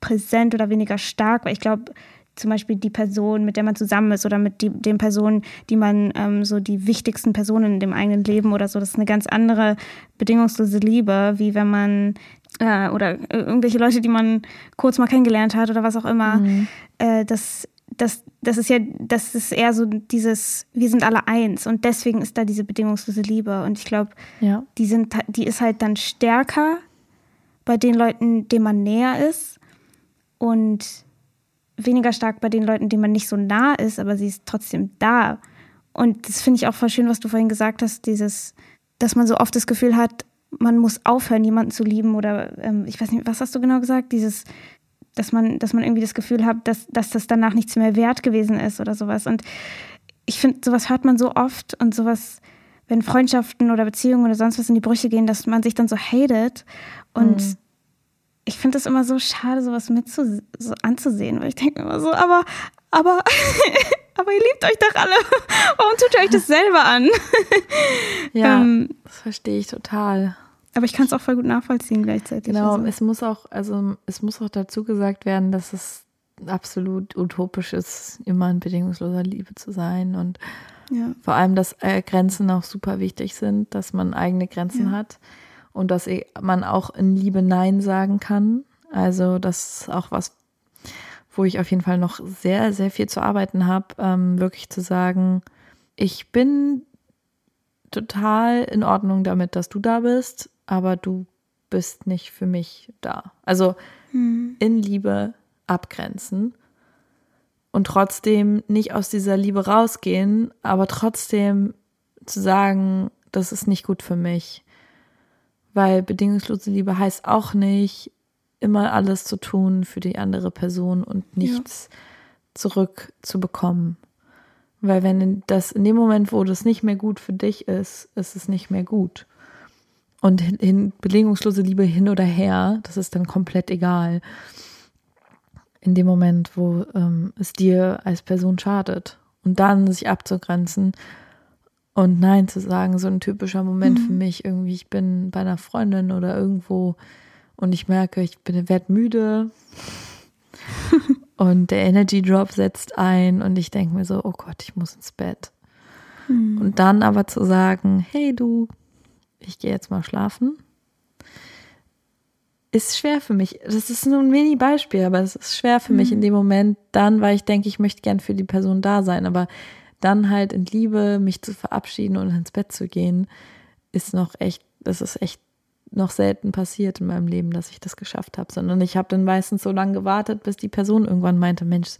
präsent oder weniger stark. Weil ich glaube, zum Beispiel die Person, mit der man zusammen ist oder mit die, den Personen, die man ähm, so die wichtigsten Personen in dem eigenen Leben oder so. Das ist eine ganz andere bedingungslose Liebe, wie wenn man äh, oder irgendwelche Leute, die man kurz mal kennengelernt hat oder was auch immer. Mhm. Äh, das, das, das ist ja, das ist eher so dieses, wir sind alle eins und deswegen ist da diese bedingungslose Liebe. Und ich glaube, ja. die sind, die ist halt dann stärker bei den Leuten, denen man näher ist. Und weniger stark bei den Leuten, denen man nicht so nah ist, aber sie ist trotzdem da. Und das finde ich auch voll schön, was du vorhin gesagt hast, dieses, dass man so oft das Gefühl hat, man muss aufhören, jemanden zu lieben oder ähm, ich weiß nicht, was hast du genau gesagt? Dieses, dass man, dass man irgendwie das Gefühl hat, dass, dass das danach nichts mehr wert gewesen ist oder sowas. Und ich finde, sowas hört man so oft und sowas, wenn Freundschaften oder Beziehungen oder sonst was in die Brüche gehen, dass man sich dann so hatet. Und mhm ich finde das immer so schade, sowas mit zu, so anzusehen, weil ich denke immer so, aber, aber, aber ihr liebt euch doch alle. Warum tut ihr euch das selber an? ja, ähm, das verstehe ich total. Aber ich kann es auch voll gut nachvollziehen gleichzeitig. Genau, also. es muss auch, also es muss auch dazu gesagt werden, dass es absolut utopisch ist, immer in bedingungsloser Liebe zu sein und ja. vor allem, dass äh, Grenzen auch super wichtig sind, dass man eigene Grenzen ja. hat und dass man auch in Liebe Nein sagen kann. Also das ist auch was, wo ich auf jeden Fall noch sehr, sehr viel zu arbeiten habe, ähm, wirklich zu sagen, ich bin total in Ordnung damit, dass du da bist, aber du bist nicht für mich da. Also Hm. in Liebe abgrenzen und trotzdem nicht aus dieser Liebe rausgehen, aber trotzdem zu sagen, das ist nicht gut für mich. Weil bedingungslose Liebe heißt auch nicht, immer alles zu tun für die andere Person und nichts zurückzubekommen. Weil wenn das in dem Moment, wo das nicht mehr gut für dich ist, ist es nicht mehr gut. Und hin, hin, bedingungslose Liebe hin oder her, das ist dann komplett egal. In dem Moment, wo ähm, es dir als Person schadet. Und dann sich abzugrenzen und Nein zu sagen, so ein typischer Moment für mich. Irgendwie, ich bin bei einer Freundin oder irgendwo und ich merke, ich bin werd müde und der Energy Drop setzt ein und ich denke mir so, oh Gott, ich muss ins Bett. Und dann aber zu sagen, hey du, ich gehe jetzt mal schlafen, ist schwer für mich. Das ist nur ein Mini-Beispiel, aber es ist schwer für mich in dem Moment dann, weil ich denke, ich möchte gern für die Person da sein, aber dann halt in Liebe mich zu verabschieden und ins Bett zu gehen, ist noch echt, das ist echt noch selten passiert in meinem Leben, dass ich das geschafft habe, sondern ich habe dann meistens so lange gewartet, bis die Person irgendwann meinte, Mensch,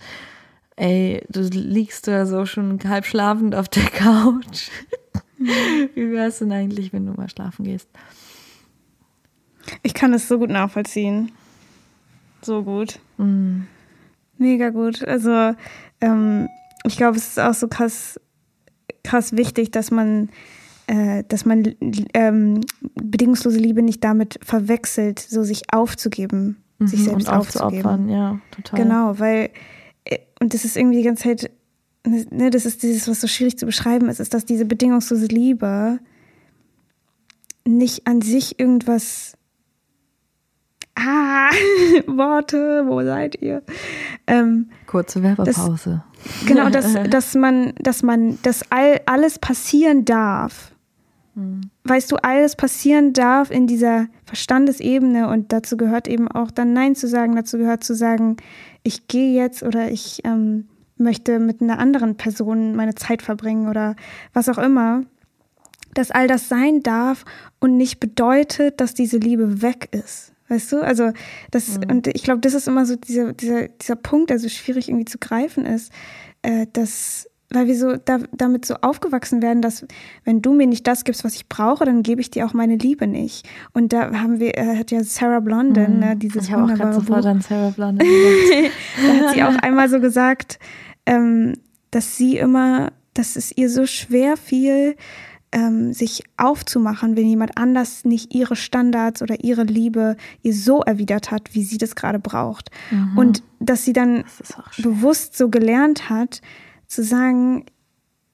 ey, du liegst da so schon halb schlafend auf der Couch. Wie wär's denn eigentlich, wenn du mal schlafen gehst? Ich kann es so gut nachvollziehen. So gut. Mm. Mega gut. Also ähm, ich glaube, es ist auch so krass, krass wichtig, dass man, äh, dass man ähm, bedingungslose Liebe nicht damit verwechselt, so sich aufzugeben, sich Mhm, selbst und aufzugeben. aufzuopfern, ja, total. Genau, weil, äh, und das ist irgendwie die ganze Zeit, ne, das ist dieses, was so schwierig zu beschreiben ist, ist, dass diese bedingungslose Liebe nicht an sich irgendwas. Ah, Worte, wo seid ihr? Ähm, Kurze Werbepause. genau, dass, dass man, dass man, dass all, alles passieren darf. Weißt du, alles passieren darf in dieser Verstandesebene und dazu gehört eben auch dann Nein zu sagen, dazu gehört zu sagen, ich gehe jetzt oder ich ähm, möchte mit einer anderen Person meine Zeit verbringen oder was auch immer, dass all das sein darf und nicht bedeutet, dass diese Liebe weg ist. Weißt du? Also, das, und ich glaube, das ist immer so dieser, dieser, dieser Punkt, der so schwierig irgendwie zu greifen ist, äh, dass, weil wir so da, damit so aufgewachsen werden, dass wenn du mir nicht das gibst, was ich brauche, dann gebe ich dir auch meine Liebe nicht. Und da haben wir, äh, hat ja Sarah Blondin, ne, dieses ich habe auch gerade sofort an Sarah Blondin da hat sie auch einmal so gesagt, ähm, dass sie immer, dass es ihr so schwer fiel, ähm, sich aufzumachen, wenn jemand anders nicht ihre Standards oder ihre Liebe ihr so erwidert hat, wie sie das gerade braucht. Und dass sie dann Das bewusst so gelernt hat, zu sagen,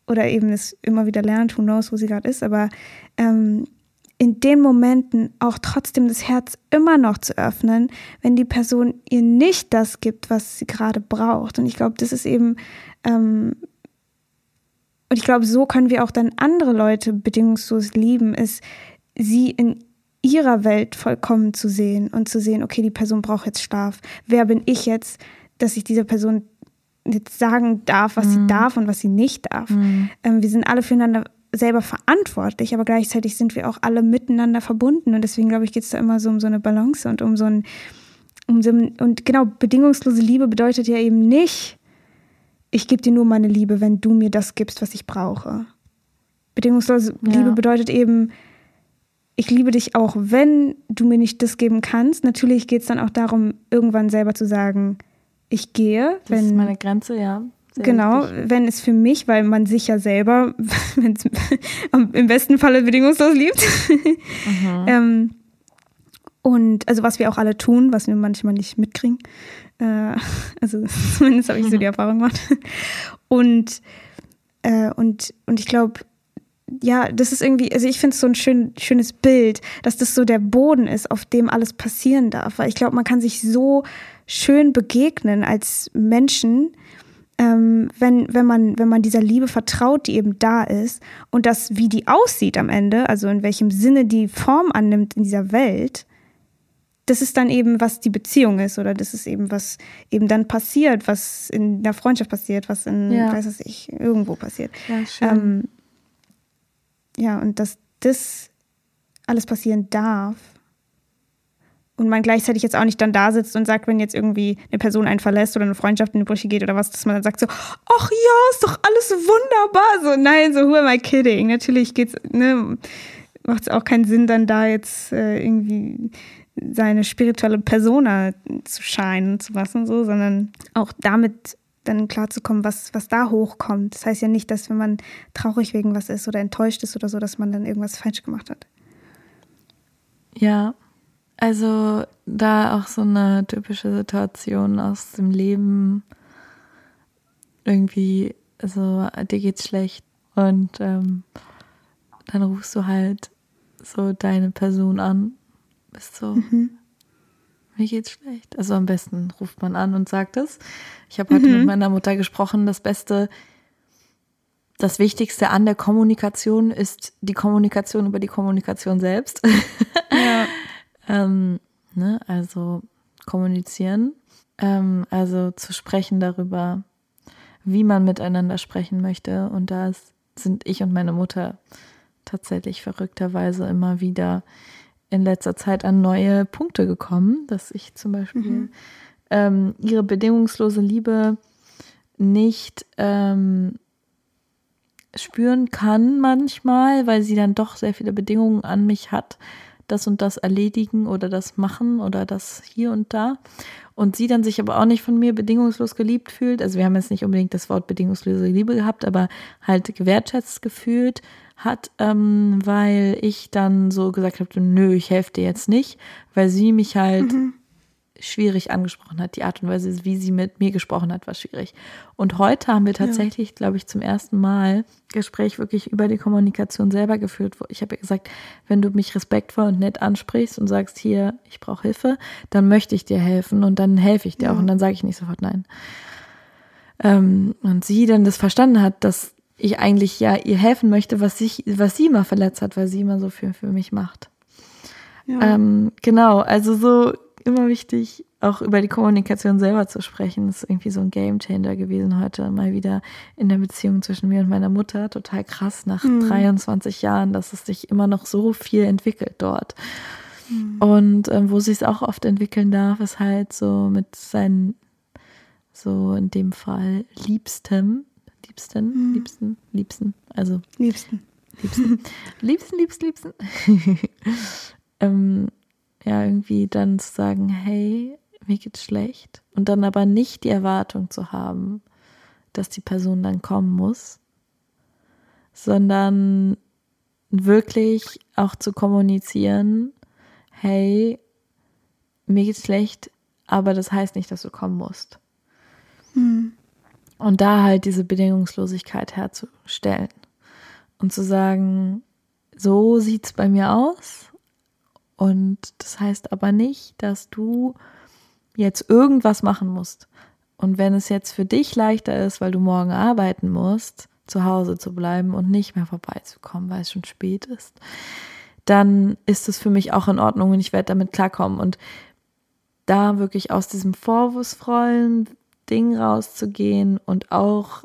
oder eben es immer wieder lernt, who knows, wo sie gerade ist, aber ähm, in den Momenten auch trotzdem das Herz immer noch zu öffnen, wenn die Person ihr nicht das gibt, was sie gerade braucht. Und ich glaube, das ist eben, ähm, und ich glaube, so können wir auch dann andere Leute bedingungslos lieben, ist sie in ihrer Welt vollkommen zu sehen und zu sehen, okay, die Person braucht jetzt Schlaf. Wer bin ich jetzt, dass ich dieser Person jetzt sagen darf, was sie darf und was sie nicht darf. Ähm, wir sind alle füreinander selber verantwortlich, aber gleichzeitig sind wir auch alle miteinander verbunden. Und deswegen, glaube ich, geht es da immer so um so eine Balance und um so ein, um so ein, und genau, bedingungslose Liebe bedeutet ja eben nicht, ich gebe dir nur meine Liebe, wenn du mir das gibst, was ich brauche. Bedingungslose Ja. Liebe bedeutet eben, ich liebe dich auch, wenn du mir nicht das geben kannst. Natürlich geht es dann auch darum, irgendwann selber zu sagen, ich gehe, Das ist wenn meine Grenze, ja. Sehr Genau, wichtig. wenn es für mich, weil man sich ja selber, im besten Falle bedingungslos liebt. Mhm. ähm, und also was wir auch alle tun, was wir manchmal nicht mitkriegen. Äh, also zumindest habe ich so die Erfahrung gemacht. Und, äh, und, und ich glaube, ja, das ist irgendwie, also ich finde es so ein schön, schönes Bild, dass das so der Boden ist, auf dem alles passieren darf. Weil ich glaube, man kann sich so schön begegnen als Menschen, ähm, wenn, wenn, man, wenn man dieser Liebe vertraut, die eben da ist und das, wie die aussieht am Ende, also in welchem Sinne die Form annimmt in dieser Welt, das ist dann eben, was die Beziehung ist oder das ist eben, was eben dann passiert, was in der Freundschaft passiert, was in, Ja. weiß was ich, irgendwo passiert. Ja, schön. Ähm, ja, und dass das alles passieren darf. Und man gleichzeitig jetzt auch nicht dann da sitzt und sagt, wenn jetzt irgendwie eine Person einen verlässt oder eine Freundschaft in die Brüche geht oder was, dass man dann sagt so, ach ja, ist doch alles wunderbar. So, nein, so, who am I kidding? Natürlich geht's, ne, macht es auch keinen Sinn, dann da jetzt äh, irgendwie seine spirituelle Persona zu scheinen zu lassen, so, sondern auch damit dann klarzukommen, was, was da hochkommt. Das heißt ja nicht, dass wenn man traurig wegen was ist oder enttäuscht ist oder so, dass man dann irgendwas falsch gemacht hat. Ja, also da auch so eine typische Situation aus dem Leben. Irgendwie, also dir geht's schlecht und ähm, dann rufst du halt so deine Person an. Bist so, mhm mir geht's schlecht. Also am besten ruft man an und sagt es. Ich habe heute mhm. mit meiner Mutter gesprochen. Das Beste, das Wichtigste an der Kommunikation ist die Kommunikation über die Kommunikation selbst. Ja. ähm, ne? Also kommunizieren. Ähm, also zu sprechen darüber, wie man miteinander sprechen möchte. Und da sind ich und meine Mutter tatsächlich verrückterweise immer wieder in letzter Zeit an neue Punkte gekommen, dass ich zum Beispiel mhm. ähm, ihre bedingungslose Liebe nicht ähm, spüren kann manchmal, weil sie dann doch sehr viele Bedingungen an mich hat, das und das erledigen oder das machen oder das hier und da. Und sie dann sich aber auch nicht von mir bedingungslos geliebt fühlt. Also wir haben jetzt nicht unbedingt das Wort bedingungslose Liebe gehabt, aber halt gewertschätzt gefühlt hat, ähm, weil ich dann so gesagt habe, nö, ich helfe dir jetzt nicht, weil sie mich halt mhm. schwierig angesprochen hat. Die Art und Weise, wie sie mit mir gesprochen hat, war schwierig. Und heute haben wir tatsächlich, ja. glaube ich, zum ersten Mal Gespräch wirklich über die Kommunikation selber geführt. Wo ich habe gesagt, wenn du mich respektvoll und nett ansprichst und sagst, hier, ich brauche Hilfe, dann möchte ich dir helfen und dann helfe ich dir ja. auch und dann sage ich nicht sofort nein. Ähm, und sie dann das verstanden hat, dass ich eigentlich ja ihr helfen möchte, was, ich, was sie immer verletzt hat, weil sie immer so viel für mich macht. Ja. Ähm, genau, also so immer wichtig, auch über die Kommunikation selber zu sprechen. Das ist irgendwie so ein Gamechanger gewesen heute mal wieder in der Beziehung zwischen mir und meiner Mutter. Total krass nach mhm. 23 Jahren, dass es sich immer noch so viel entwickelt dort. Mhm. Und ähm, wo sich es auch oft entwickeln darf, ist halt so mit seinen, so in dem Fall Liebstem, Liebsten, mhm. Liebsten, Liebsten, also. Liebsten. Liebsten, liebsten, liebsten, liebsten. ähm, ja, irgendwie dann zu sagen, hey, mir geht's schlecht. Und dann aber nicht die Erwartung zu haben, dass die Person dann kommen muss, sondern wirklich auch zu kommunizieren, hey, mir geht's schlecht, aber das heißt nicht, dass du kommen musst. Hm. Und da halt diese Bedingungslosigkeit herzustellen und zu sagen, so sieht's bei mir aus. Und das heißt aber nicht, dass du jetzt irgendwas machen musst. Und wenn es jetzt für dich leichter ist, weil du morgen arbeiten musst, zu Hause zu bleiben und nicht mehr vorbeizukommen, weil es schon spät ist, dann ist es für mich auch in Ordnung und ich werde damit klarkommen. Und da wirklich aus diesem vorwurfsvollen Ding rauszugehen und auch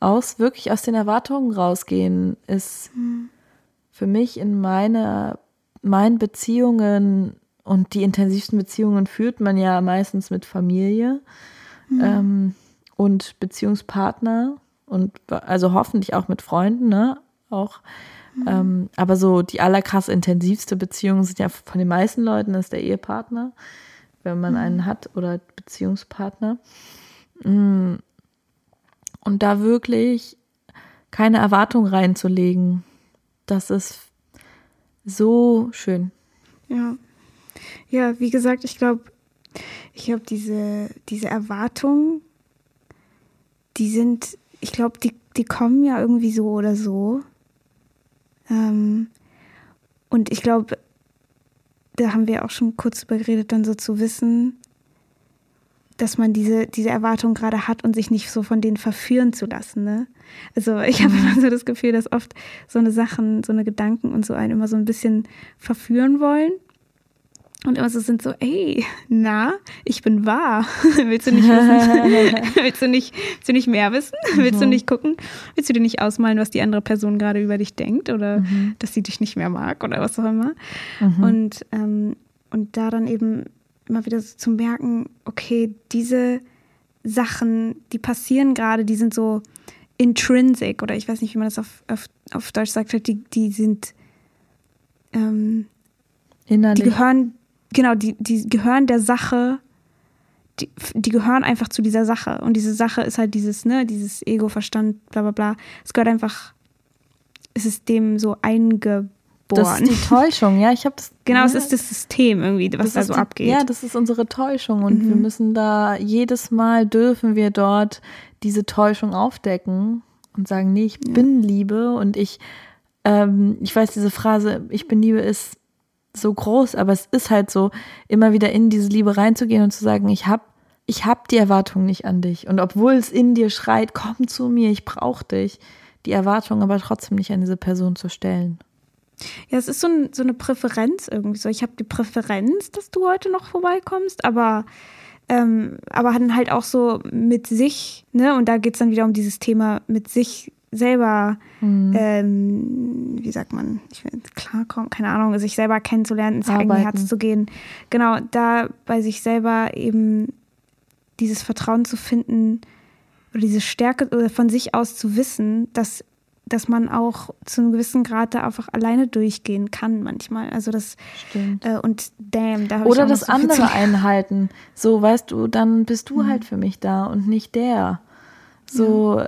aus, wirklich aus den Erwartungen rausgehen, ist mhm. für mich in meiner, meinen Beziehungen und die intensivsten Beziehungen führt man ja meistens mit Familie mhm. ähm, und Beziehungspartner und also hoffentlich auch mit Freunden, ne? Auch. Mhm. Ähm, aber so die allerkrass intensivste Beziehung sind ja von den meisten Leuten ist der Ehepartner, wenn man einen hat oder Beziehungspartner. Mm. Und da wirklich keine Erwartung reinzulegen, das ist so schön. Ja. Ja, wie gesagt, ich glaube, ich glaube, diese, diese Erwartungen, die sind, ich glaube, die, die kommen ja irgendwie so oder so. Ähm, und ich glaube, da haben wir auch schon kurz über geredet, dann so zu wissen, dass man diese, diese Erwartung gerade hat und sich nicht so von denen verführen zu lassen. Ne? Also ich habe mhm. immer so das Gefühl, dass oft so eine Sachen, so eine Gedanken und so einen immer so ein bisschen verführen wollen. Und immer so sind so, ey, na, ich bin wahr. willst du nicht wissen? willst du nicht, willst du nicht mehr wissen? Willst du nicht gucken? Willst du dir nicht ausmalen, was die andere Person gerade über dich denkt oder Mhm. dass sie dich nicht mehr mag oder was auch immer? Mhm. Und, ähm, und da dann eben immer wieder so zu merken, okay, diese Sachen, die passieren gerade, die sind so intrinsic oder ich weiß nicht, wie man das auf, auf, auf Deutsch sagt, die, die sind, ähm, die Innerlich. gehören, genau, die, die gehören der Sache, die, die gehören einfach zu dieser Sache. Und diese Sache ist halt dieses, ne, dieses Ego, Verstand, bla bla bla. Es gehört einfach, es ist dem so eingeboren. das ist die Täuschung, ja. Ich habe das. genau, ja, es ist das System irgendwie, was da so die, abgeht. Ja, das ist unsere Täuschung und wir Mhm. müssen da jedes Mal dürfen wir dort diese Täuschung aufdecken und sagen, nee, ich bin Liebe und ich, ähm, ich weiß, diese Phrase, ich bin Liebe ist so groß, aber es ist halt so, immer wieder in diese Liebe reinzugehen und zu sagen, ich hab, ich hab die Erwartung nicht an dich und obwohl es in dir schreit, komm zu mir, ich brauche dich, die Erwartung aber trotzdem nicht an diese Person zu stellen. Ja, es ist so, ein, so eine Präferenz irgendwie so. Ich habe die Präferenz, dass du heute noch vorbeikommst, aber, ähm, aber dann halt auch so mit sich, ne? Und da geht es dann wieder um dieses Thema mit sich selber, Mhm. ähm, wie sagt man, ich will klarkommen, keine Ahnung, sich selber kennenzulernen, ins eigene Arbeiten. Herz zu gehen. Genau, da bei sich selber eben dieses Vertrauen zu finden oder diese Stärke oder von sich aus zu wissen, dass, dass man auch zu einem gewissen Grad da einfach alleine durchgehen kann manchmal. Also das Stimmt. äh, und damn, da habe ich Oder das so andere einhalten. So, weißt du, dann bist Mhm. du halt für mich da und nicht der. So.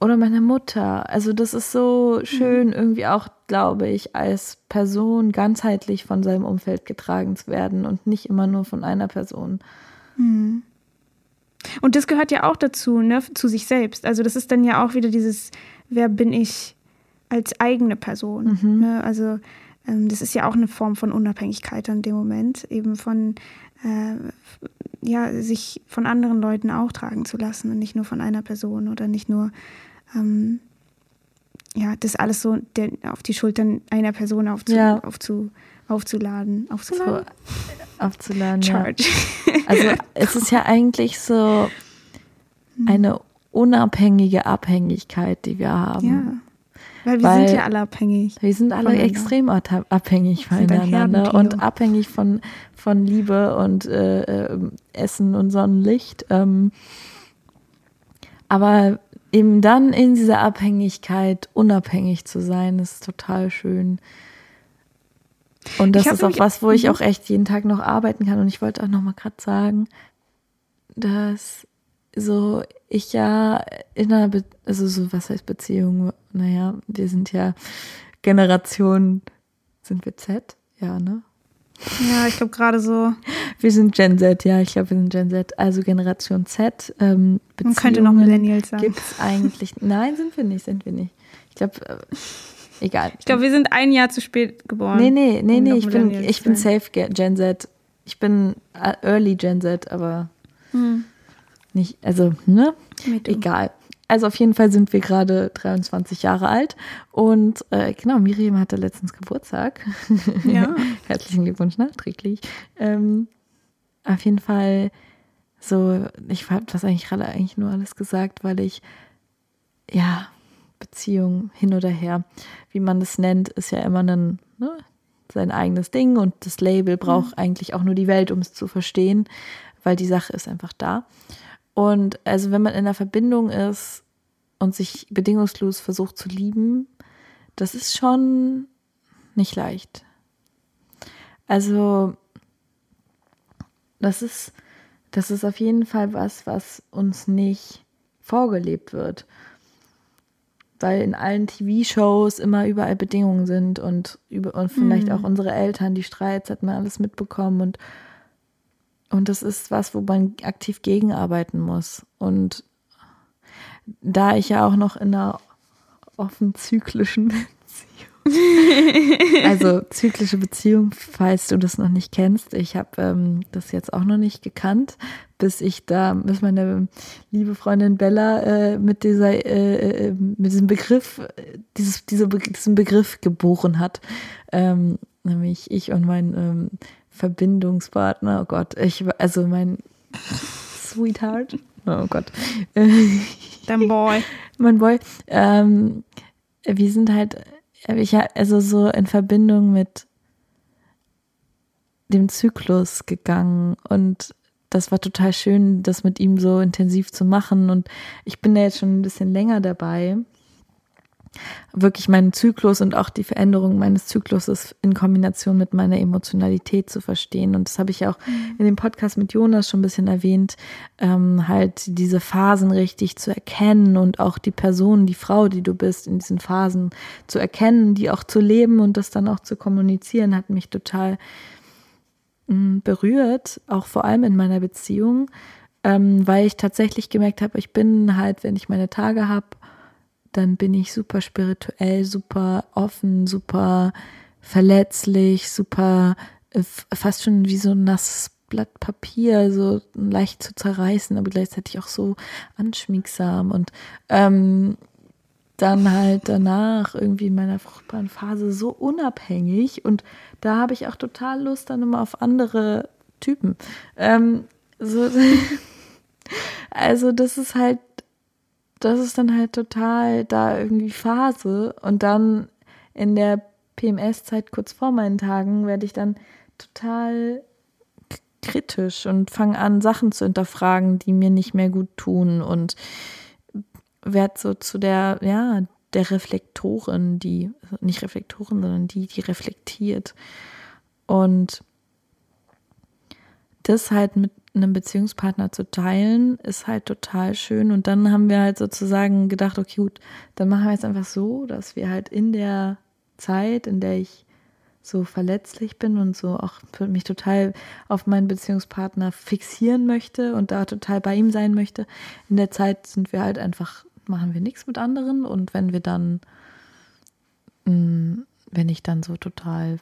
Oder meine Mutter. Also, das ist so schön, Mhm. irgendwie auch, glaube ich, als Person ganzheitlich von seinem Umfeld getragen zu werden und nicht immer nur von einer Person. Und das gehört ja auch dazu, ne, zu sich selbst. Also das ist dann ja auch wieder dieses, wer bin ich als eigene Person. Ne? Also ähm, das ist ja auch eine Form von Unabhängigkeit in dem Moment, eben von äh, ja, sich von anderen Leuten auch tragen zu lassen und nicht nur von einer Person oder nicht nur ähm, ja, das alles so der, auf die Schultern einer Person aufzu, Ja. aufzu, aufzuladen. Aufzuladen? aufzuladen. Ja. Charge. Also, es ist ja eigentlich so eine unabhängige Abhängigkeit, die wir haben. Ja. Weil wir Weil- sind ja alle abhängig. Wir sind alle extrem ab- abhängig voneinander und abhängig von, von Liebe und äh, ähm, Essen und Sonnenlicht. Ähm, aber eben dann in dieser Abhängigkeit unabhängig zu sein, ist total schön. Und das ist auch was, wo ich Mhm. auch echt jeden Tag noch arbeiten kann. Und ich wollte auch noch mal gerade sagen, dass so ich ja in einer, Be also so was heißt Beziehung? Naja, wir sind ja Generation, sind wir Z? Ja, ne? Ja, ich glaube gerade so, Wir sind Gen Z, ja, ich glaube, wir sind Gen Z. Also Generation Z. Ähm, man könnte noch Millennials sagen. Gibt's eigentlich? Nein, sind wir nicht, sind wir nicht. Ich glaube, äh, egal. Ich glaube, wir sind ein Jahr zu spät geboren. nee, nee, nee, um nee, ich bin, ich bin sein. safe Ge- Gen Z. Ich bin äh, Early Gen Z, aber Hm. nicht, also, ne? Egal. Also auf jeden Fall sind wir gerade 23 Jahre alt und äh, genau, Miriam hatte letztens Geburtstag. Ja. Herzlichen Glückwunsch nachträglich. Ähm, auf jeden Fall so, ich habe das eigentlich gerade eigentlich nur alles gesagt, weil ich, ja, Beziehung hin oder her, wie man das nennt, ist ja immer ein, ne, sein eigenes Ding und das Label braucht eigentlich auch nur die Welt, um es zu verstehen, weil die Sache ist einfach da. Und also wenn man in einer Verbindung ist und sich bedingungslos versucht zu lieben, das ist schon nicht leicht. Also das ist, das ist auf jeden Fall was, was uns nicht vorgelebt wird. Weil in allen TV-Shows immer überall Bedingungen sind und, über, und vielleicht auch unsere Eltern, die Streits hat man alles mitbekommen und, und das ist was, wo man aktiv gegenarbeiten muss. Und da ich ja auch noch in einer offen zyklischen Beziehung, also zyklische Beziehung, falls du das noch nicht kennst, ich habe ähm, das jetzt auch noch nicht gekannt, bis ich da, bis meine liebe Freundin Bella äh, mit dieser, äh, äh, mit diesem Begriff, äh, dieses, diese, Be- diesen Begriff geboren hat. Ähm, nämlich ich und mein ähm, Verbindungspartner, oh Gott, ich, also mein Sweetheart, oh Gott. Dein Boy. mein Boy, ähm, wir sind halt, ich, also so in Verbindung mit dem Zyklus gegangen und das war total schön, das mit ihm so intensiv zu machen und ich bin da jetzt schon ein bisschen länger dabei wirklich meinen Zyklus und auch die Veränderung meines Zykluses in Kombination mit meiner Emotionalität zu verstehen. Und das habe ich auch mhm. in dem Podcast mit Jonas schon ein bisschen erwähnt, ähm, halt diese Phasen richtig zu erkennen und auch die Person, die Frau, die du bist, in diesen Phasen zu erkennen, die auch zu leben und das dann auch zu kommunizieren, hat mich total mh, mm, berührt, auch vor allem in meiner Beziehung. Ähm, weil ich tatsächlich gemerkt habe, ich bin halt, wenn ich meine Tage habe, dann bin ich super spirituell, super offen, super verletzlich, super äh, fast schon wie so ein nasses Blatt Papier, so leicht zu zerreißen, aber gleichzeitig auch so anschmiegsam und ähm, dann halt danach irgendwie in meiner fruchtbaren Phase so unabhängig und da habe ich auch total Lust dann immer auf andere Typen. Ähm, so, also das ist halt das ist dann halt total da irgendwie Phase. Und dann in der PMS-Zeit kurz vor meinen Tagen werde ich dann total kritisch und fange an, Sachen zu hinterfragen, die mir nicht mehr gut tun und werde so zu der, ja, der Reflektorin, die, nicht Reflektorin, sondern die, die reflektiert. Und das halt mit einem Beziehungspartner zu teilen, ist halt total schön. Und dann haben wir halt sozusagen gedacht, okay, gut, dann machen wir es einfach so, dass wir halt in der Zeit, in der ich so verletzlich bin und so auch mich total auf meinen Beziehungspartner fixieren möchte und da total bei ihm sein möchte. In der Zeit sind wir halt einfach, machen wir nichts mit anderen und wenn wir dann, mm, wenn ich dann so total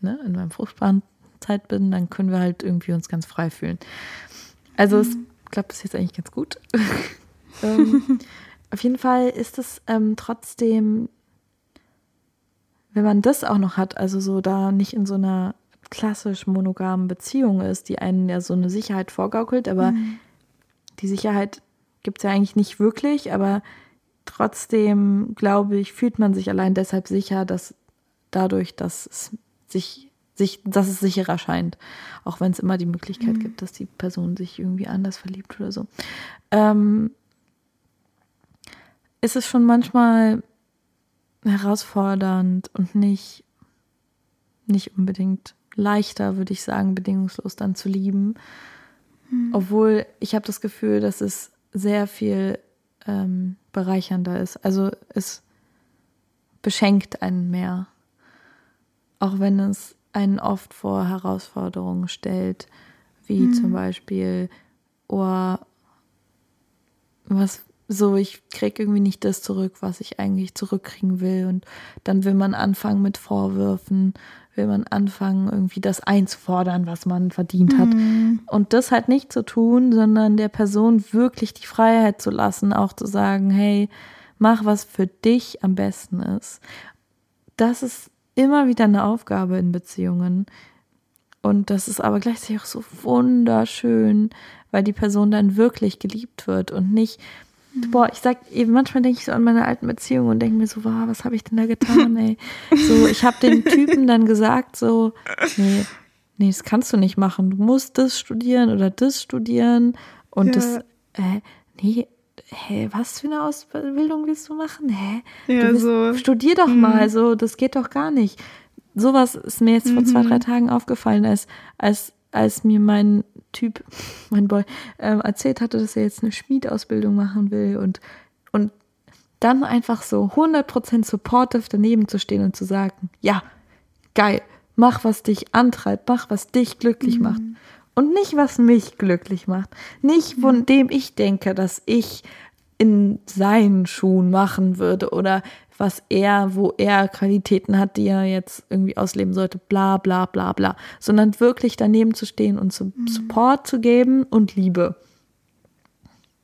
ne, in meinem fruchtbaren Zeit bin, dann können wir halt irgendwie uns ganz frei fühlen. Also mhm. es klappt bis jetzt eigentlich ganz gut. ähm, auf jeden Fall ist es ähm, trotzdem, wenn man das auch noch hat, also so da nicht in so einer klassisch monogamen Beziehung ist, die einen ja so eine Sicherheit vorgaukelt, aber mhm. die Sicherheit gibt es ja eigentlich nicht wirklich, aber trotzdem, glaube ich, fühlt man sich allein deshalb sicher, dass dadurch, dass es sich sich, dass es sicherer scheint. Auch wenn es immer die Möglichkeit mhm. gibt, dass die Person sich irgendwie anders verliebt oder so. Ähm, ist es schon manchmal herausfordernd und nicht, nicht unbedingt leichter, würde ich sagen, bedingungslos dann zu lieben. Mhm. Obwohl ich habe das Gefühl, dass es sehr viel ähm, bereichernder ist. Also es beschenkt einen mehr. Auch wenn es einen oft vor Herausforderungen stellt, wie mhm. zum Beispiel, oh, was so, ich kriege irgendwie nicht das zurück, was ich eigentlich zurückkriegen will. Und dann will man anfangen mit Vorwürfen, will man anfangen, irgendwie das einzufordern, was man verdient hat. Mhm. Und das halt nicht zu tun, sondern der Person wirklich die Freiheit zu lassen, auch zu sagen, hey, mach, was für dich am besten ist. Das ist immer wieder eine Aufgabe in Beziehungen. Und das ist aber gleichzeitig auch so wunderschön, weil die Person dann wirklich geliebt wird und nicht, mhm. boah, ich sag eben, manchmal denke ich so an meine alten Beziehungen und denke mir so, wow, was habe ich denn da getan, ey? So, ich habe den Typen dann gesagt, so, nee, nee, das kannst du nicht machen. Du musst das studieren oder das studieren und ja. das, äh, nee, hä, was für eine Ausbildung willst du machen? Hä? Ja, du bist, so. Studier doch mhm. mal, so, das geht doch gar nicht. Sowas ist mir jetzt mhm. vor zwei, drei mhm. Tagen aufgefallen, als, als, als mir mein Typ, mein Boy, ähm, erzählt hatte, dass er jetzt eine Schmiedausbildung machen will und, und dann einfach so 100% supportive daneben zu stehen und zu sagen, ja, geil, mach, was dich antreibt, mach, was dich glücklich mhm. macht und nicht, was mich glücklich macht. Nicht, von dem ich denke, dass ich in seinen Schuhen machen würde oder was er, wo er Qualitäten hat, die er jetzt irgendwie ausleben sollte, bla bla bla bla, sondern wirklich daneben zu stehen und zu, mhm. Support zu geben und Liebe.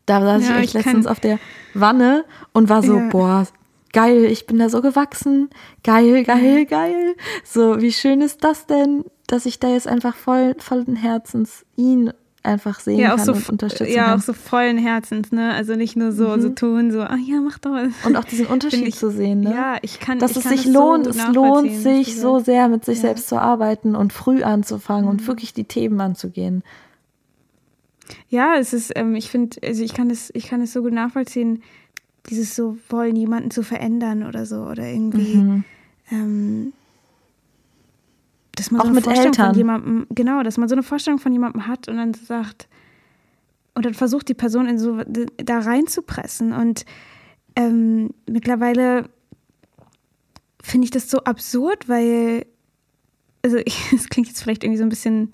Da saß ja, ich echt letztens auf der Wanne und war so, ja. boah, geil, ich bin da so gewachsen, geil, geil, geil. So, wie schön ist das denn, dass ich da jetzt einfach voll, vollen Herzens ihn einfach sehen ja, kann so, und unterstützen ja, kann. auch so vollen Herzens, ne? Also nicht nur so, Mhm. so tun, so, ah ja, mach doch. Und auch diesen Unterschied ich- zu sehen, ne? Ja, ich kann dass ich es kann sich das so lohnt, gut es lohnt sich so sehr mit sich Ja. selbst zu arbeiten und früh anzufangen Mhm. und wirklich die Themen anzugehen. Ja, es ist, ähm, ich finde, also ich kann es, ich kann es so gut nachvollziehen, dieses so wollen, jemanden zu verändern oder so oder irgendwie, Mhm. ähm, dass man Auch so eine mit Vorstellung Eltern. von jemandem, genau, dass man so eine Vorstellung von jemandem hat und dann sagt und dann versucht die Person in so da reinzupressen und ähm, mittlerweile finde ich das so absurd, weil also es klingt jetzt vielleicht irgendwie so ein bisschen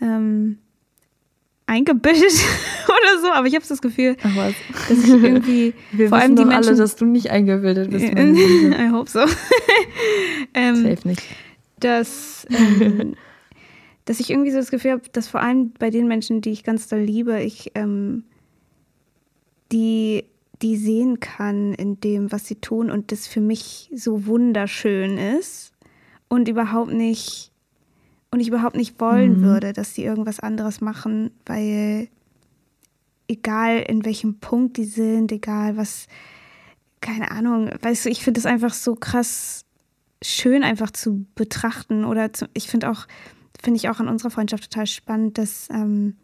ähm, eingebildet oder so, aber ich habe das Gefühl, Ach was. dass ich irgendwie Wir vor allem die doch Menschen, alle, dass du nicht eingebildet bist. I hope so, ähm, Safe nicht. Dass, ähm, dass ich irgendwie so das Gefühl habe, dass vor allem bei den Menschen, die ich ganz doll liebe, ich ähm, die, die sehen kann in dem, was sie tun und das für mich so wunderschön ist und überhaupt nicht und ich überhaupt nicht wollen Mhm. würde, dass sie irgendwas anderes machen, weil egal in welchem Punkt die sind, egal was, keine Ahnung, weißt du, ich finde es einfach so krass schön einfach zu betrachten oder zu, ich finde auch, finde ich auch an unserer Freundschaft total spannend, dass ähm,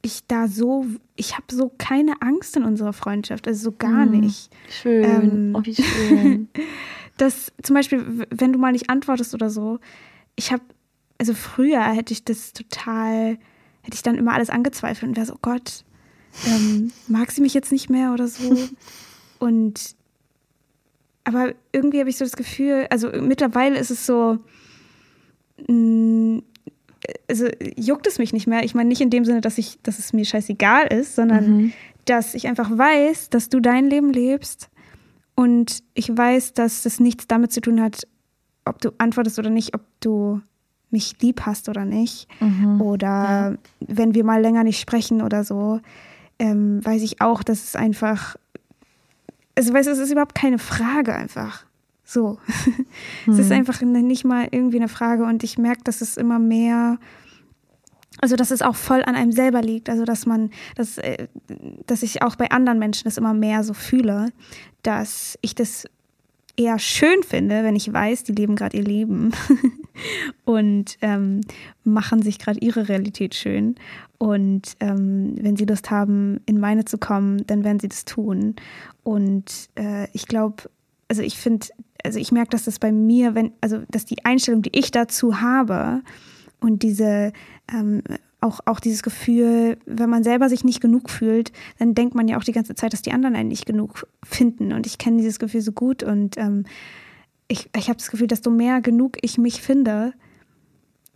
ich da so, ich habe so keine Angst in unserer Freundschaft, also so gar Mhm. nicht. Schön. Ähm, oh, wie schön. dass zum Beispiel, wenn du mal nicht antwortest oder so, ich habe, also früher hätte ich das total, hätte ich dann immer alles angezweifelt und wäre so, oh Gott, ähm, mag sie mich jetzt nicht mehr oder so. Und aber irgendwie habe ich so das Gefühl, also mittlerweile ist es so, mh, also juckt es mich nicht mehr. Ich meine nicht in dem Sinne, dass ich, dass es mir scheißegal ist, sondern Mhm. dass ich einfach weiß, dass du dein Leben lebst und ich weiß, dass das nichts damit zu tun hat, ob du antwortest oder nicht, ob du mich lieb hast oder nicht. Mhm. Oder wenn wir mal länger nicht sprechen oder so, ähm, weiß ich auch, dass es einfach, also weißt du, es ist überhaupt keine Frage einfach. So. es ist Mhm. einfach nicht mal irgendwie eine Frage und ich merke, dass es immer mehr, also dass es auch voll an einem selber liegt. Also dass man, dass, äh, dass ich auch bei anderen Menschen das immer mehr so fühle, dass ich das eher schön finde, wenn ich weiß, die leben gerade ihr Leben und ähm, machen sich gerade ihre Realität schön. Und ähm, wenn sie Lust haben, in meine zu kommen, dann werden sie das tun. Und äh, ich glaube, also ich finde, also ich merke, dass das bei mir, wenn, also dass die Einstellung, die ich dazu habe und diese ähm, auch, auch dieses Gefühl, wenn man selber sich nicht genug fühlt, dann denkt man ja auch die ganze Zeit, dass die anderen einen nicht genug finden. Und ich kenne dieses Gefühl so gut und ähm, ich, ich habe das Gefühl, desto mehr genug ich mich finde,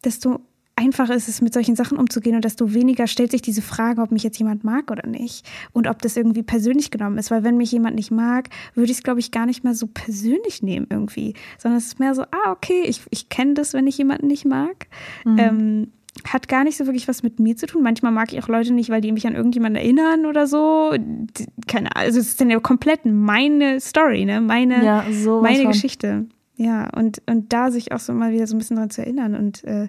desto einfacher ist es, mit solchen Sachen umzugehen und desto weniger stellt sich diese Frage, ob mich jetzt jemand mag oder nicht und ob das irgendwie persönlich genommen ist. Weil wenn mich jemand nicht mag, würde ich es, glaube ich, gar nicht mehr so persönlich nehmen irgendwie, sondern es ist mehr so, ah, okay, ich, ich kenne das, wenn ich jemanden nicht mag. Mhm. Ähm, hat gar nicht so wirklich was mit mir zu tun. Manchmal mag ich auch Leute nicht, weil die mich an irgendjemanden erinnern oder so. Keine Ahnung. Also es ist dann ja komplett meine Story, ne? Meine, ja, meine von. Geschichte. Ja, und, und da sich auch so mal wieder so ein bisschen dran zu erinnern und äh,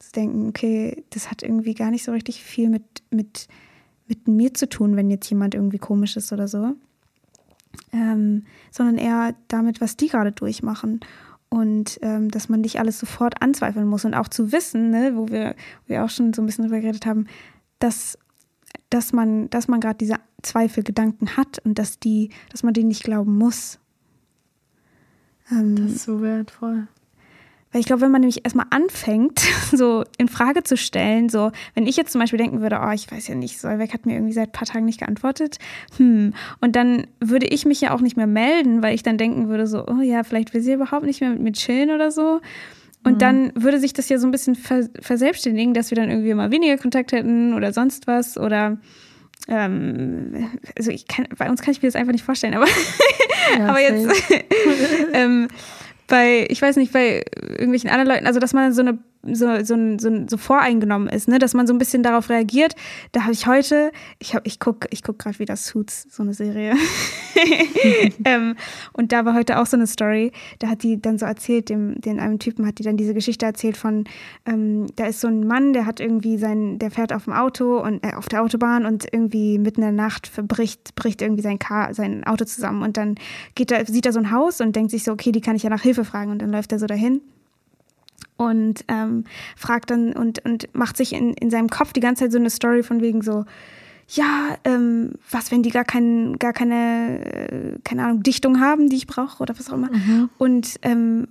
zu denken, okay, das hat irgendwie gar nicht so richtig viel mit, mit, mit mir zu tun, wenn jetzt jemand irgendwie komisch ist oder so. Ähm, sondern eher damit, was die gerade durchmachen. Und ähm, dass man nicht alles sofort anzweifeln muss und auch zu wissen, ne, wo wir, wo wir auch schon so ein bisschen drüber geredet haben, dass, dass man, dass man gerade diese Zweifelgedanken hat und dass die, dass man denen nicht glauben muss. Ähm, Das ist so wertvoll. Weil ich glaube, wenn man nämlich erstmal anfängt, so in Frage zu stellen, so, wenn ich jetzt zum Beispiel denken würde, oh, ich weiß ja nicht, Solveig hat mir irgendwie seit ein paar Tagen nicht geantwortet, hm, und dann würde ich mich ja auch nicht mehr melden, weil ich dann denken würde, so, oh ja, vielleicht will sie überhaupt nicht mehr mit mir chillen oder so. Und dann würde sich das ja so ein bisschen vers verselbstständigen, dass wir dann irgendwie mal weniger Kontakt hätten oder sonst was oder ähm, also ich kann, bei uns kann ich mir das einfach nicht vorstellen, aber Ja, aber jetzt, ähm, bei, ich weiß nicht, bei irgendwelchen anderen Leuten, also dass man so eine so, so, so, so voreingenommen ist, ne? dass man so ein bisschen darauf reagiert. Da habe ich heute, ich, hab, ich gucke ich guck gerade wieder Suits, so eine Serie. ähm, und da war heute auch so eine Story, da hat die dann so erzählt, dem, den einem Typen hat die dann diese Geschichte erzählt von, ähm, da ist so ein Mann, der hat irgendwie sein, der fährt auf dem Auto und äh, auf der Autobahn und irgendwie mitten in der Nacht verbricht, bricht irgendwie sein Car, sein Auto zusammen und dann geht er, sieht er so ein Haus und denkt sich so, okay, die kann ich ja nach Hilfe fragen und dann läuft er so dahin und ähm, fragt dann und, und macht sich in, in seinem Kopf die ganze Zeit so eine Story von wegen so, ja, ähm, was, wenn die gar, kein, gar keine, äh, keine Ahnung, Dichtung haben, die ich brauche oder was auch immer. Mhm. Und, ähm,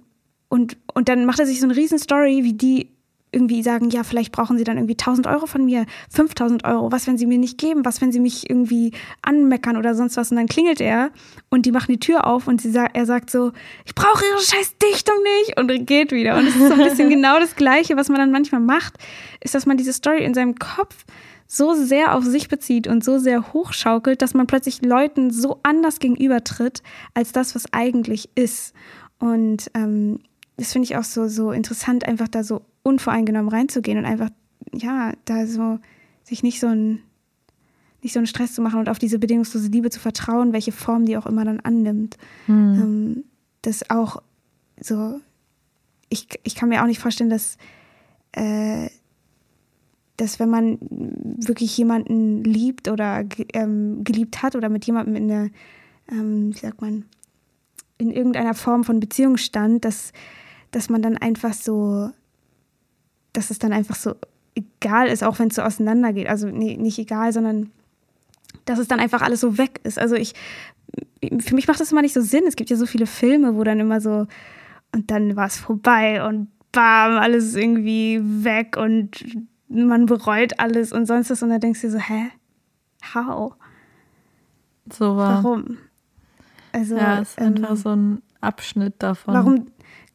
und, und dann macht er sich so eine riesen Story, wie die irgendwie sagen, ja, vielleicht brauchen sie dann irgendwie 1000 Euro von mir, 5000 Euro, was, wenn sie mir nicht geben, was, wenn sie mich irgendwie anmeckern oder sonst was. Und dann klingelt er und die machen die Tür auf und sie, er sagt so, ich brauche ihre scheiß Dichtung nicht und geht wieder. Und es ist so ein bisschen genau das Gleiche, was man dann manchmal macht, ist, dass man diese Story in seinem Kopf so sehr auf sich bezieht und so sehr hochschaukelt, dass man plötzlich Leuten so anders gegenübertritt, als das, was eigentlich ist. Und ähm, das finde ich auch so, so interessant, einfach da so unvoreingenommen reinzugehen und einfach, ja, da so sich nicht so ein nicht so einen Stress zu machen und auf diese bedingungslose Liebe zu vertrauen, welche Form die auch immer dann annimmt. Mhm. Ähm, das auch so, ich, ich kann mir auch nicht vorstellen, dass, äh, dass wenn man wirklich jemanden liebt oder ähm, geliebt hat oder mit jemandem in der, ähm, wie sagt man, in irgendeiner Form von Beziehung stand, dass, dass man dann einfach so dass es dann einfach so egal ist, auch wenn es so auseinandergeht. Also nee, nicht egal, sondern dass es dann einfach alles so weg ist. Also ich, für mich macht das immer nicht so Sinn. Es gibt ja so viele Filme, wo dann immer so, und dann war es vorbei und bam, alles irgendwie weg und man bereut alles und sonst was. Und dann denkst du so, hä? How? So war. Warum? Also, ja, es ist ähm, einfach so ein Abschnitt davon. Warum,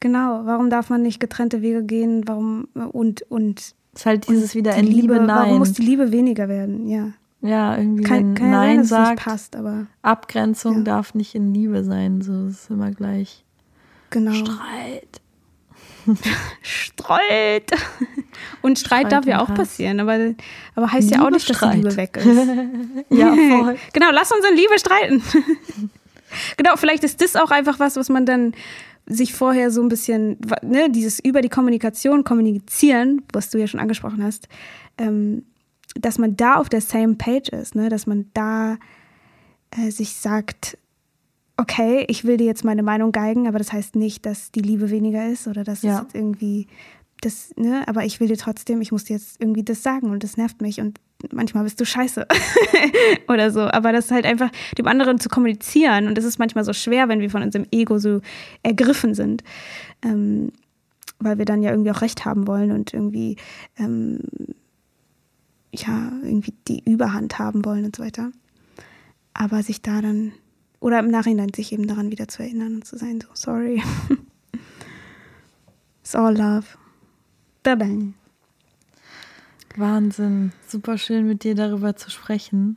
Genau, warum darf man nicht getrennte Wege gehen? Warum und und es ist halt dieses wieder in Liebe, Liebe, Nein. Warum muss die Liebe weniger werden? Ja. Ja, irgendwie kann, kann Nein sein, sagt, passt, aber Abgrenzung ja. darf nicht in Liebe sein, so ist immer gleich. Genau. Streit. Streit. Und Streit, Streit darf ja auch Hass. passieren, aber, aber heißt Liebe ja auch nicht, dass die Liebe weg ist. ja, voll. genau, lass uns in Liebe streiten. genau, vielleicht ist das auch einfach was, was man dann sich vorher so ein bisschen, ne, dieses über die Kommunikation kommunizieren, was du ja schon angesprochen hast, ähm, dass man da auf der same page ist, ne, dass man da äh, sich sagt, okay, ich will dir jetzt meine Meinung geigen, aber das heißt nicht, dass die Liebe weniger ist oder dass ja. es irgendwie das, ne, aber ich will dir trotzdem, ich muss dir jetzt irgendwie das sagen und das nervt mich und manchmal bist du scheiße oder so. Aber das ist halt einfach, dem anderen zu kommunizieren und das ist manchmal so schwer, wenn wir von unserem Ego so ergriffen sind. Ähm, weil wir dann ja irgendwie auch Recht haben wollen und irgendwie, ähm, ja, irgendwie die Überhand haben wollen und so weiter. Aber sich da dann, oder im Nachhinein sich eben daran wieder zu erinnern und zu sein, so, sorry. It's all love. Bye-bye. Wahnsinn. Super schön mit dir darüber zu sprechen.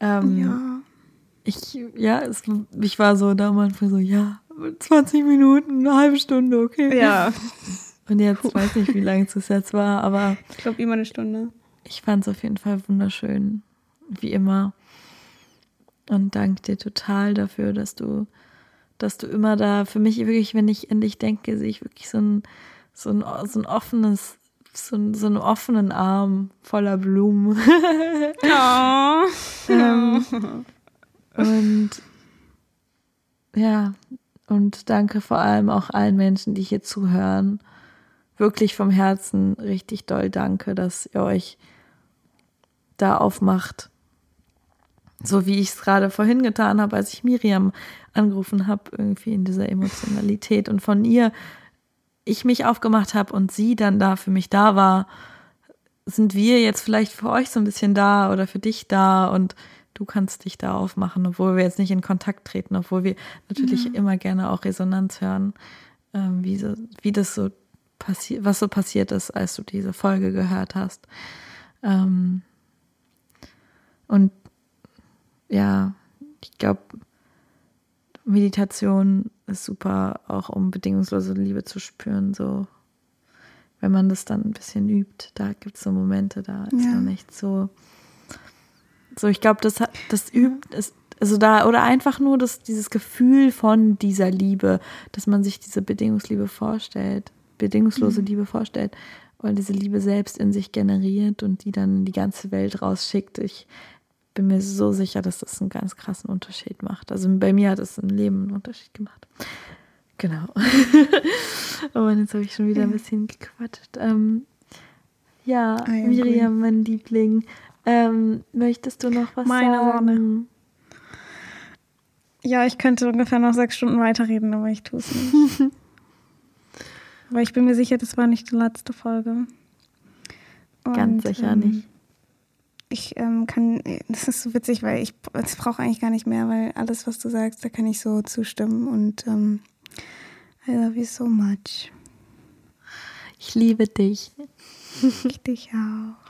Ähm, ja. Ich, ja, es, ich war so da am Anfang so, ja, 20 Minuten, eine halbe Stunde, okay. Ja. Und jetzt Puh. weiß nicht, wie lange es jetzt war, aber. Ich glaube, immer eine Stunde. Ich fand es auf jeden Fall wunderschön. Wie immer. Und danke dir total dafür, dass du, dass du immer da, für mich wirklich, wenn ich an dich denke, sehe ich wirklich so ein, so ein, so ein offenes so, so einen offenen Arm voller Blumen. Oh. ähm, und ja, und danke vor allem auch allen Menschen, die hier zuhören. Wirklich vom Herzen richtig doll danke, dass ihr euch da aufmacht. So wie ich es gerade vorhin getan habe, als ich Miriam angerufen habe, irgendwie in dieser Emotionalität und von ihr ich mich aufgemacht habe und sie dann da für mich da war, sind wir jetzt vielleicht für euch so ein bisschen da oder für dich da und du kannst dich da aufmachen, obwohl wir jetzt nicht in Kontakt treten, obwohl wir natürlich ja. immer gerne auch Resonanz hören, ähm, wie, so, wie das so passiert, was so passiert ist, als du diese Folge gehört hast. Ähm, und ja, ich glaube, Meditation ist super, auch um bedingungslose Liebe zu spüren. So, wenn man das dann ein bisschen übt, da gibt es so Momente, da ist Ja. man echt so. So, ich glaube, das, hat- das übt, ist, also da, oder einfach nur das, dieses Gefühl von dieser Liebe, dass man sich diese Bedingungsliebe vorstellt, bedingungslose Liebe vorstellt, weil diese Liebe selbst in sich generiert und die dann in die ganze Welt rausschickt. Ich bin mir so sicher, dass das einen ganz krassen Unterschied macht. Also bei mir hat es im Leben einen Unterschied gemacht. Genau. oh Mann, jetzt habe ich schon wieder ein bisschen gequatscht. Ähm, ja, agree. Miriam, mein Liebling. Ähm, möchtest du noch was Meine sagen? Ja, ich könnte ungefähr noch sechs Stunden weiterreden, aber ich tue es nicht. aber ich bin mir sicher, das war nicht die letzte Folge. Ganz sicher nicht. Ich ähm, kann, das ist so witzig, weil ich brauche eigentlich gar nicht mehr, weil alles, was du sagst, da kann ich so zustimmen und ähm, I love you so much. Ich liebe dich. Ich dich auch.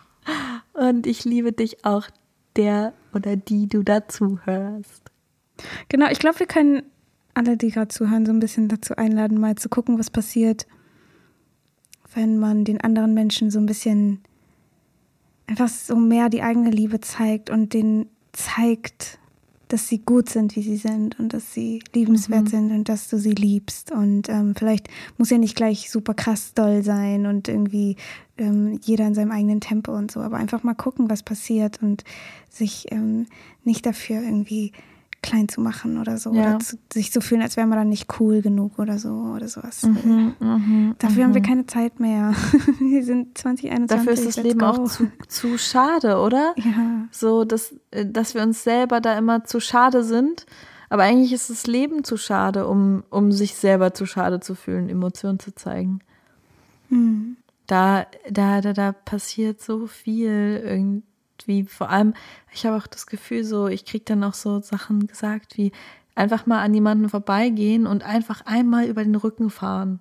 Und ich liebe dich auch, der oder die du dazu hörst. Genau, ich glaube, wir können alle, die gerade zuhören, so ein bisschen dazu einladen, mal zu gucken, was passiert, wenn man den anderen Menschen so ein bisschen einfach so mehr die eigene Liebe zeigt und denen zeigt, dass sie gut sind, wie sie sind und dass sie liebenswert sind und dass du sie liebst. Und ähm, vielleicht muss ja nicht gleich super krass doll sein und irgendwie ähm, jeder in seinem eigenen Tempo und so, aber einfach mal gucken, was passiert und sich ähm, nicht dafür irgendwie klein zu machen oder so. Ja. Oder zu, sich so fühlen, als wäre man dann nicht cool genug oder so oder sowas. Mhm, Dafür haben wir keine Zeit mehr. wir sind 2021. Dafür ist das Leben go. auch zu, zu schade, oder? Ja. So, dass, äh, dass wir uns selber da immer zu schade sind. Aber eigentlich ist das Leben zu schade, um, um sich selber zu schade zu fühlen, Emotionen zu zeigen. Hm. Da, da, da, da passiert so viel irgendwie. Vor allem, ich habe auch das Gefühl, so, ich kriege dann auch so Sachen gesagt wie einfach mal an jemanden vorbeigehen und einfach einmal über den Rücken fahren.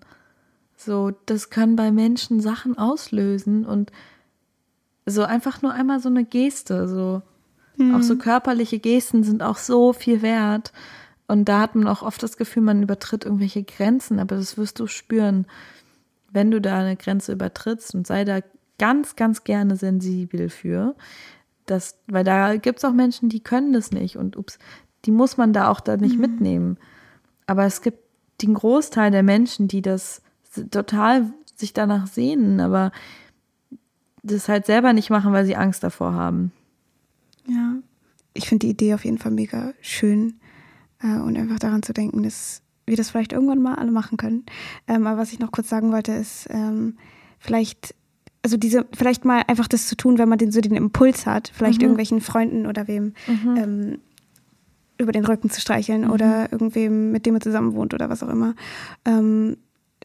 So, das kann bei Menschen Sachen auslösen und so einfach nur einmal so eine Geste, so. Auch so körperliche Gesten sind auch so viel wert. Und da hat man auch oft das Gefühl, man übertritt irgendwelche Grenzen, aber das wirst du spüren, wenn du da eine Grenze übertrittst und sei da ganz, ganz gerne sensibel für. Das, weil da gibt es auch Menschen, die können das nicht und ups, die muss man da auch da nicht mitnehmen. Aber es gibt den Großteil der Menschen, die das total sich danach sehnen, aber das halt selber nicht machen, weil sie Angst davor haben. Ja. Ich finde die Idee auf jeden Fall mega schön äh, und einfach daran zu denken, dass wir das vielleicht irgendwann mal alle machen können. Ähm, aber was ich noch kurz sagen wollte, ist ähm, vielleicht, also diese, vielleicht mal einfach das zu tun, wenn man den so den Impuls hat, vielleicht irgendwelchen Freunden oder wem ähm, über den Rücken zu streicheln oder irgendwem, mit dem man zusammen wohnt oder was auch immer. Ähm,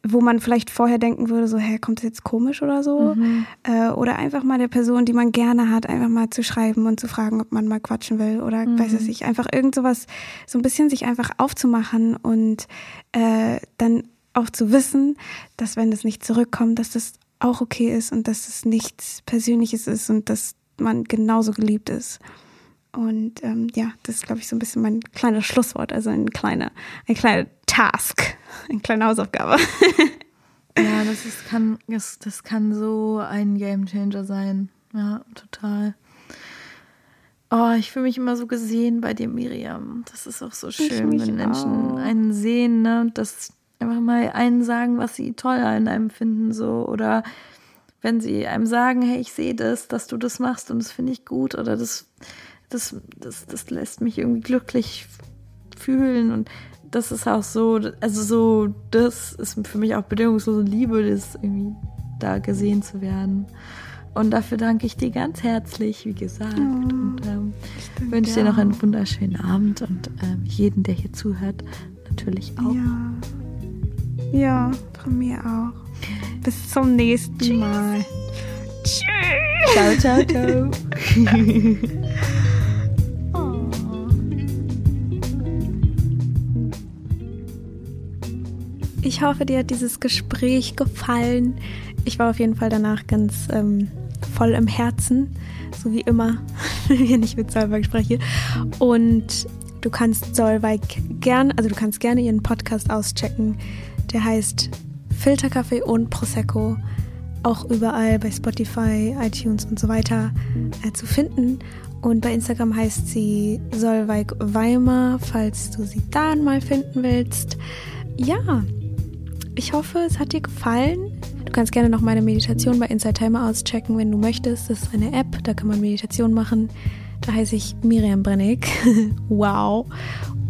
wo man vielleicht vorher denken würde, so, hä, kommt das jetzt komisch oder so? Äh, oder einfach mal der Person, die man gerne hat, einfach mal zu schreiben und zu fragen, ob man mal quatschen will oder weiß es nicht, einfach irgend sowas, so ein bisschen sich einfach aufzumachen und äh, dann auch zu wissen, dass wenn das nicht zurückkommt, dass das auch okay ist und dass es nichts Persönliches ist und dass man genauso geliebt ist. Und ähm, ja, das ist, glaube ich, so ein bisschen mein kleines Schlusswort, also ein kleiner, ein kleiner Task, eine kleine Hausaufgabe. Ja, das ist, kann, das, das kann so ein Gamechanger sein. Ja, total. Oh, ich fühle mich immer so gesehen bei dir, Miriam. Das ist auch so schön, wenn Menschen auch. einen sehen, ne? Und das einfach mal einen sagen, was sie toll an einem finden, so. Oder wenn sie einem sagen, hey, ich sehe das, dass du das machst und das finde ich gut oder das, das, das, das lässt mich irgendwie glücklich fühlen und das ist auch so, also so, das ist für mich auch bedingungslose Liebe, das irgendwie da gesehen zu werden. Und dafür danke ich dir ganz herzlich, wie gesagt. und ähm, wünsche dir noch einen wunderschönen Abend und ähm, jeden, der hier zuhört, natürlich auch. Ja. Ja, von mir auch. Bis zum nächsten Mal. Tschüss. Ciao, ciao, ciao. Ich hoffe, dir hat dieses Gespräch gefallen. Ich war auf jeden Fall danach ganz ähm, voll im Herzen, so wie immer, wenn ich mit Solveig spreche. Und du kannst Solveig gern, also du kannst gerne ihren Podcast auschecken. Der heißt Filterkaffee und Prosecco. auch überall bei Spotify, iTunes und so weiter äh, zu finden. Und bei Instagram heißt sie Solveig Weimar, falls du sie da mal finden willst. Ja, ich hoffe, es hat dir gefallen. Du kannst gerne noch meine Meditation bei Inside Timer auschecken, wenn du möchtest. Das ist eine App, da kann man Meditation machen. Da heiße ich Miriam Brennig. wow.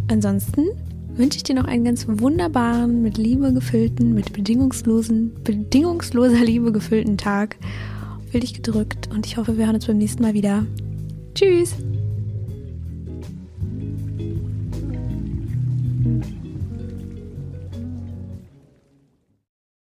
Ansonsten wünsche ich dir noch einen ganz wunderbaren, mit Liebe gefüllten, mit bedingungslosen, bedingungsloser Liebe gefüllten Tag. Fühl dich gedrückt und ich hoffe, wir hören uns beim nächsten Mal wieder. Tschüss!